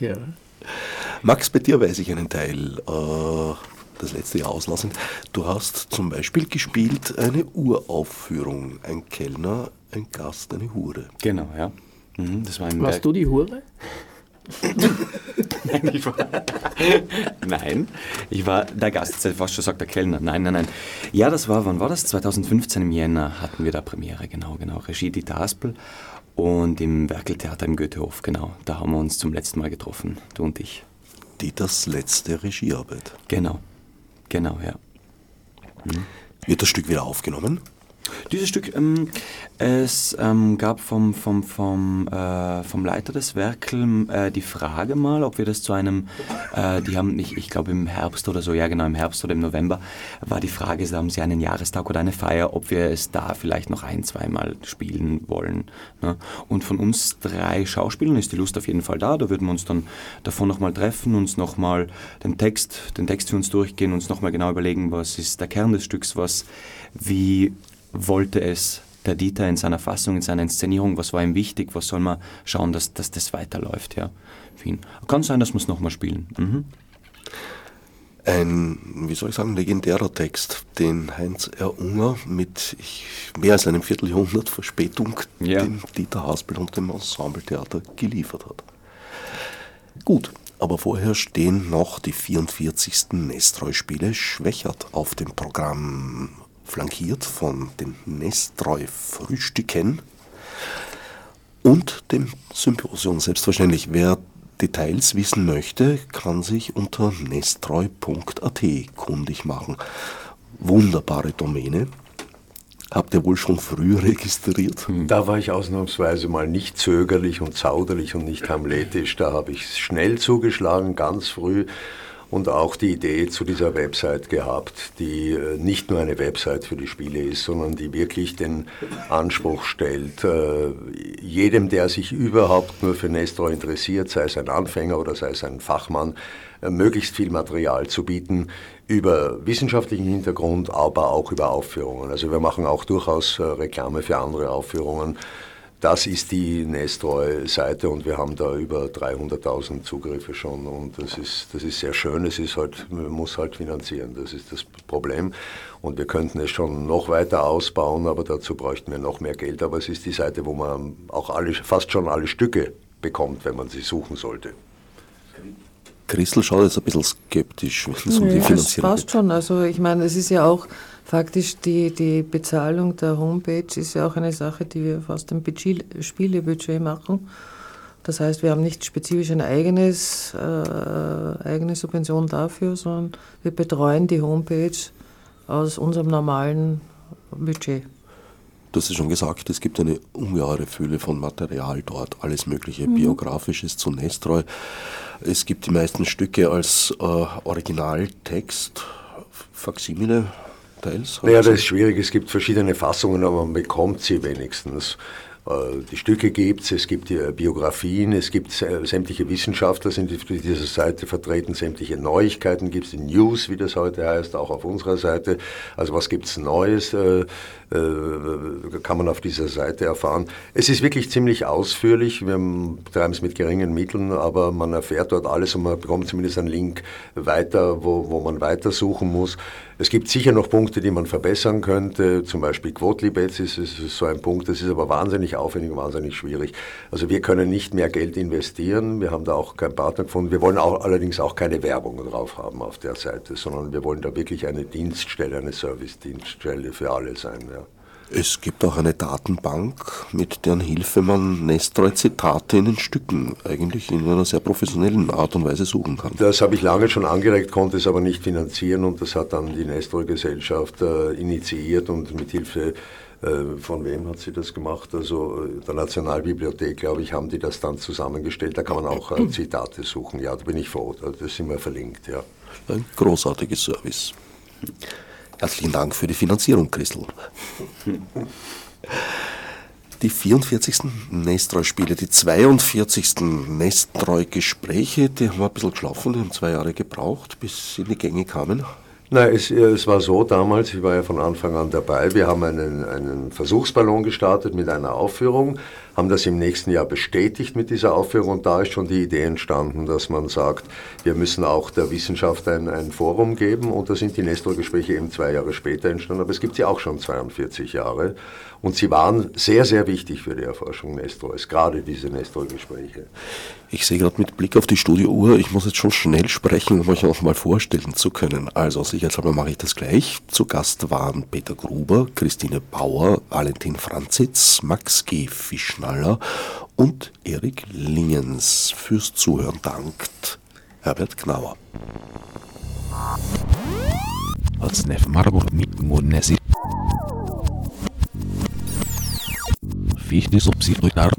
ja. ja. Max, bei dir weiß ich einen Teil. Äh, das letzte Jahr auslassen. Du hast zum Beispiel gespielt eine Uraufführung. Ein Kellner, ein Gast, eine Hure. Genau, ja. Mhm, das war Warst Werk. du die Hure? nein, ich war, nein, ich war der Gast, jetzt fast schon sagt der Kellner. Nein, nein, nein. Ja, das war, wann war das? 2015 im Jänner hatten wir da Premiere, genau, genau. Regie Dieter Aspel und im Werkeltheater im Goethehof, genau. Da haben wir uns zum letzten Mal getroffen, du und ich. Dieters letzte Regiearbeit. Genau, genau, ja. Hm. Wird das Stück wieder aufgenommen? Dieses Stück, ähm, es ähm, gab vom, vom, vom, äh, vom Leiter des Werkel äh, die Frage mal, ob wir das zu einem, äh, die haben, ich, ich glaube im Herbst oder so, ja genau, im Herbst oder im November war die Frage, haben sie einen Jahrestag oder eine Feier, ob wir es da vielleicht noch ein, zweimal spielen wollen. Ne? Und von uns drei Schauspielern ist die Lust auf jeden Fall da, da würden wir uns dann davon nochmal treffen, uns nochmal den Text, den Text für uns durchgehen, uns nochmal genau überlegen, was ist der Kern des Stücks, was, wie wollte es der Dieter in seiner Fassung, in seiner Inszenierung, was war ihm wichtig, was soll man schauen, dass, dass das weiterläuft, ja. Kann sein, dass wir es nochmal spielen. Mhm. Ein, wie soll ich sagen, legendärer Text, den Heinz R. Unger mit mehr als einem Vierteljahrhundert Verspätung ja. dem Dieter Haspel und dem Ensembletheater geliefert hat. Gut, aber vorher stehen noch die 44. Nestreu-Spiele Schwächert auf dem Programm flankiert von den Nestreu-Frühstücken und dem Symposium. Selbstverständlich, wer Details wissen möchte, kann sich unter nestreu.at kundig machen. Wunderbare Domäne. Habt ihr wohl schon früh registriert? Da war ich ausnahmsweise mal nicht zögerlich und zauderlich und nicht hamletisch. Da habe ich schnell zugeschlagen, ganz früh und auch die Idee zu dieser Website gehabt, die äh, nicht nur eine Website für die Spiele ist, sondern die wirklich den Anspruch stellt, äh, jedem, der sich überhaupt nur für Nestro interessiert, sei es ein Anfänger oder sei es ein Fachmann, äh, möglichst viel Material zu bieten über wissenschaftlichen Hintergrund, aber auch über Aufführungen. Also wir machen auch durchaus Reklame für andere Aufführungen das ist die Nestroy-Seite und wir haben da über 300.000 Zugriffe schon und das ist, das ist sehr schön. Es ist halt, man muss halt finanzieren, das ist das Problem. Und wir könnten es schon noch weiter ausbauen, aber dazu bräuchten wir noch mehr Geld. Aber es ist die Seite, wo man auch alle, fast schon alle Stücke bekommt, wenn man sie suchen sollte. Christel schaut jetzt ein bisschen skeptisch, wenn es um die Finanzierung geht. Das passt schon. Also ich meine, es ist ja auch faktisch die, die Bezahlung der Homepage ist ja auch eine Sache, die wir fast im Spielebudget machen. Das heißt, wir haben nicht spezifisch eine eigenes, äh, eigene Subvention dafür, sondern wir betreuen die Homepage aus unserem normalen Budget. Du hast ja schon gesagt, es gibt eine ungeheure Fülle von Material dort, alles mögliche mhm. biografisches zu Nestreu. Es gibt die meisten Stücke als äh, Originaltext, Faximile, teils? Naja, das ist schwierig. Es gibt verschiedene Fassungen, aber man bekommt sie wenigstens. Äh, die Stücke gibt es, es gibt Biografien, es gibt sämtliche Wissenschaftler sind auf dieser Seite vertreten, sämtliche Neuigkeiten gibt es, die News, wie das heute heißt, auch auf unserer Seite. Also was gibt es Neues, äh, kann man auf dieser Seite erfahren. Es ist wirklich ziemlich ausführlich, wir betreiben es mit geringen Mitteln, aber man erfährt dort alles und man bekommt zumindest einen Link weiter, wo, wo man weitersuchen muss. Es gibt sicher noch Punkte, die man verbessern könnte, zum Beispiel Quotlibets ist, ist so ein Punkt, das ist aber wahnsinnig aufwendig, wahnsinnig schwierig. Also wir können nicht mehr Geld investieren, wir haben da auch keinen Partner gefunden, wir wollen auch, allerdings auch keine Werbung drauf haben auf der Seite, sondern wir wollen da wirklich eine Dienststelle, eine Service-Dienststelle für alle sein. Ja. Es gibt auch eine Datenbank, mit deren Hilfe man Nestroy-Zitate in den Stücken eigentlich in einer sehr professionellen Art und Weise suchen kann. Das habe ich lange schon angeregt, konnte es aber nicht finanzieren und das hat dann die Nestroy-Gesellschaft äh, initiiert und mit Hilfe äh, von wem hat sie das gemacht? Also äh, der Nationalbibliothek, glaube ich, haben die das dann zusammengestellt. Da kann man auch Zitate suchen. Ja, da bin ich froh. Das sind wir verlinkt, ja. Ein großartiges Service. Herzlichen Dank für die Finanzierung, Christel. Die 44. Nestreu-Spiele, die 42. Nestreu-Gespräche, die haben wir ein bisschen geschlafen, die haben zwei Jahre gebraucht, bis sie in die Gänge kamen. Nein, es, es, war so damals, ich war ja von Anfang an dabei, wir haben einen, einen Versuchsballon gestartet mit einer Aufführung, haben das im nächsten Jahr bestätigt mit dieser Aufführung und da ist schon die Idee entstanden, dass man sagt, wir müssen auch der Wissenschaft ein, ein Forum geben und da sind die Nestor-Gespräche eben zwei Jahre später entstanden, aber es gibt sie auch schon 42 Jahre und sie waren sehr, sehr wichtig für die Erforschung Nestors, gerade diese Nestor-Gespräche. Ich sehe gerade mit Blick auf die Studiouhr, ich muss jetzt schon schnell sprechen, um euch auch mal vorstellen zu können. Also sicherheitshalber mache ich das gleich. Zu Gast waren Peter Gruber, Christine Bauer, Valentin Franzitz, Max G. Fischnaller und Erik Lingens. Fürs Zuhören dankt Herbert Knauer. Als Nef Marburg mit Fiz disso o.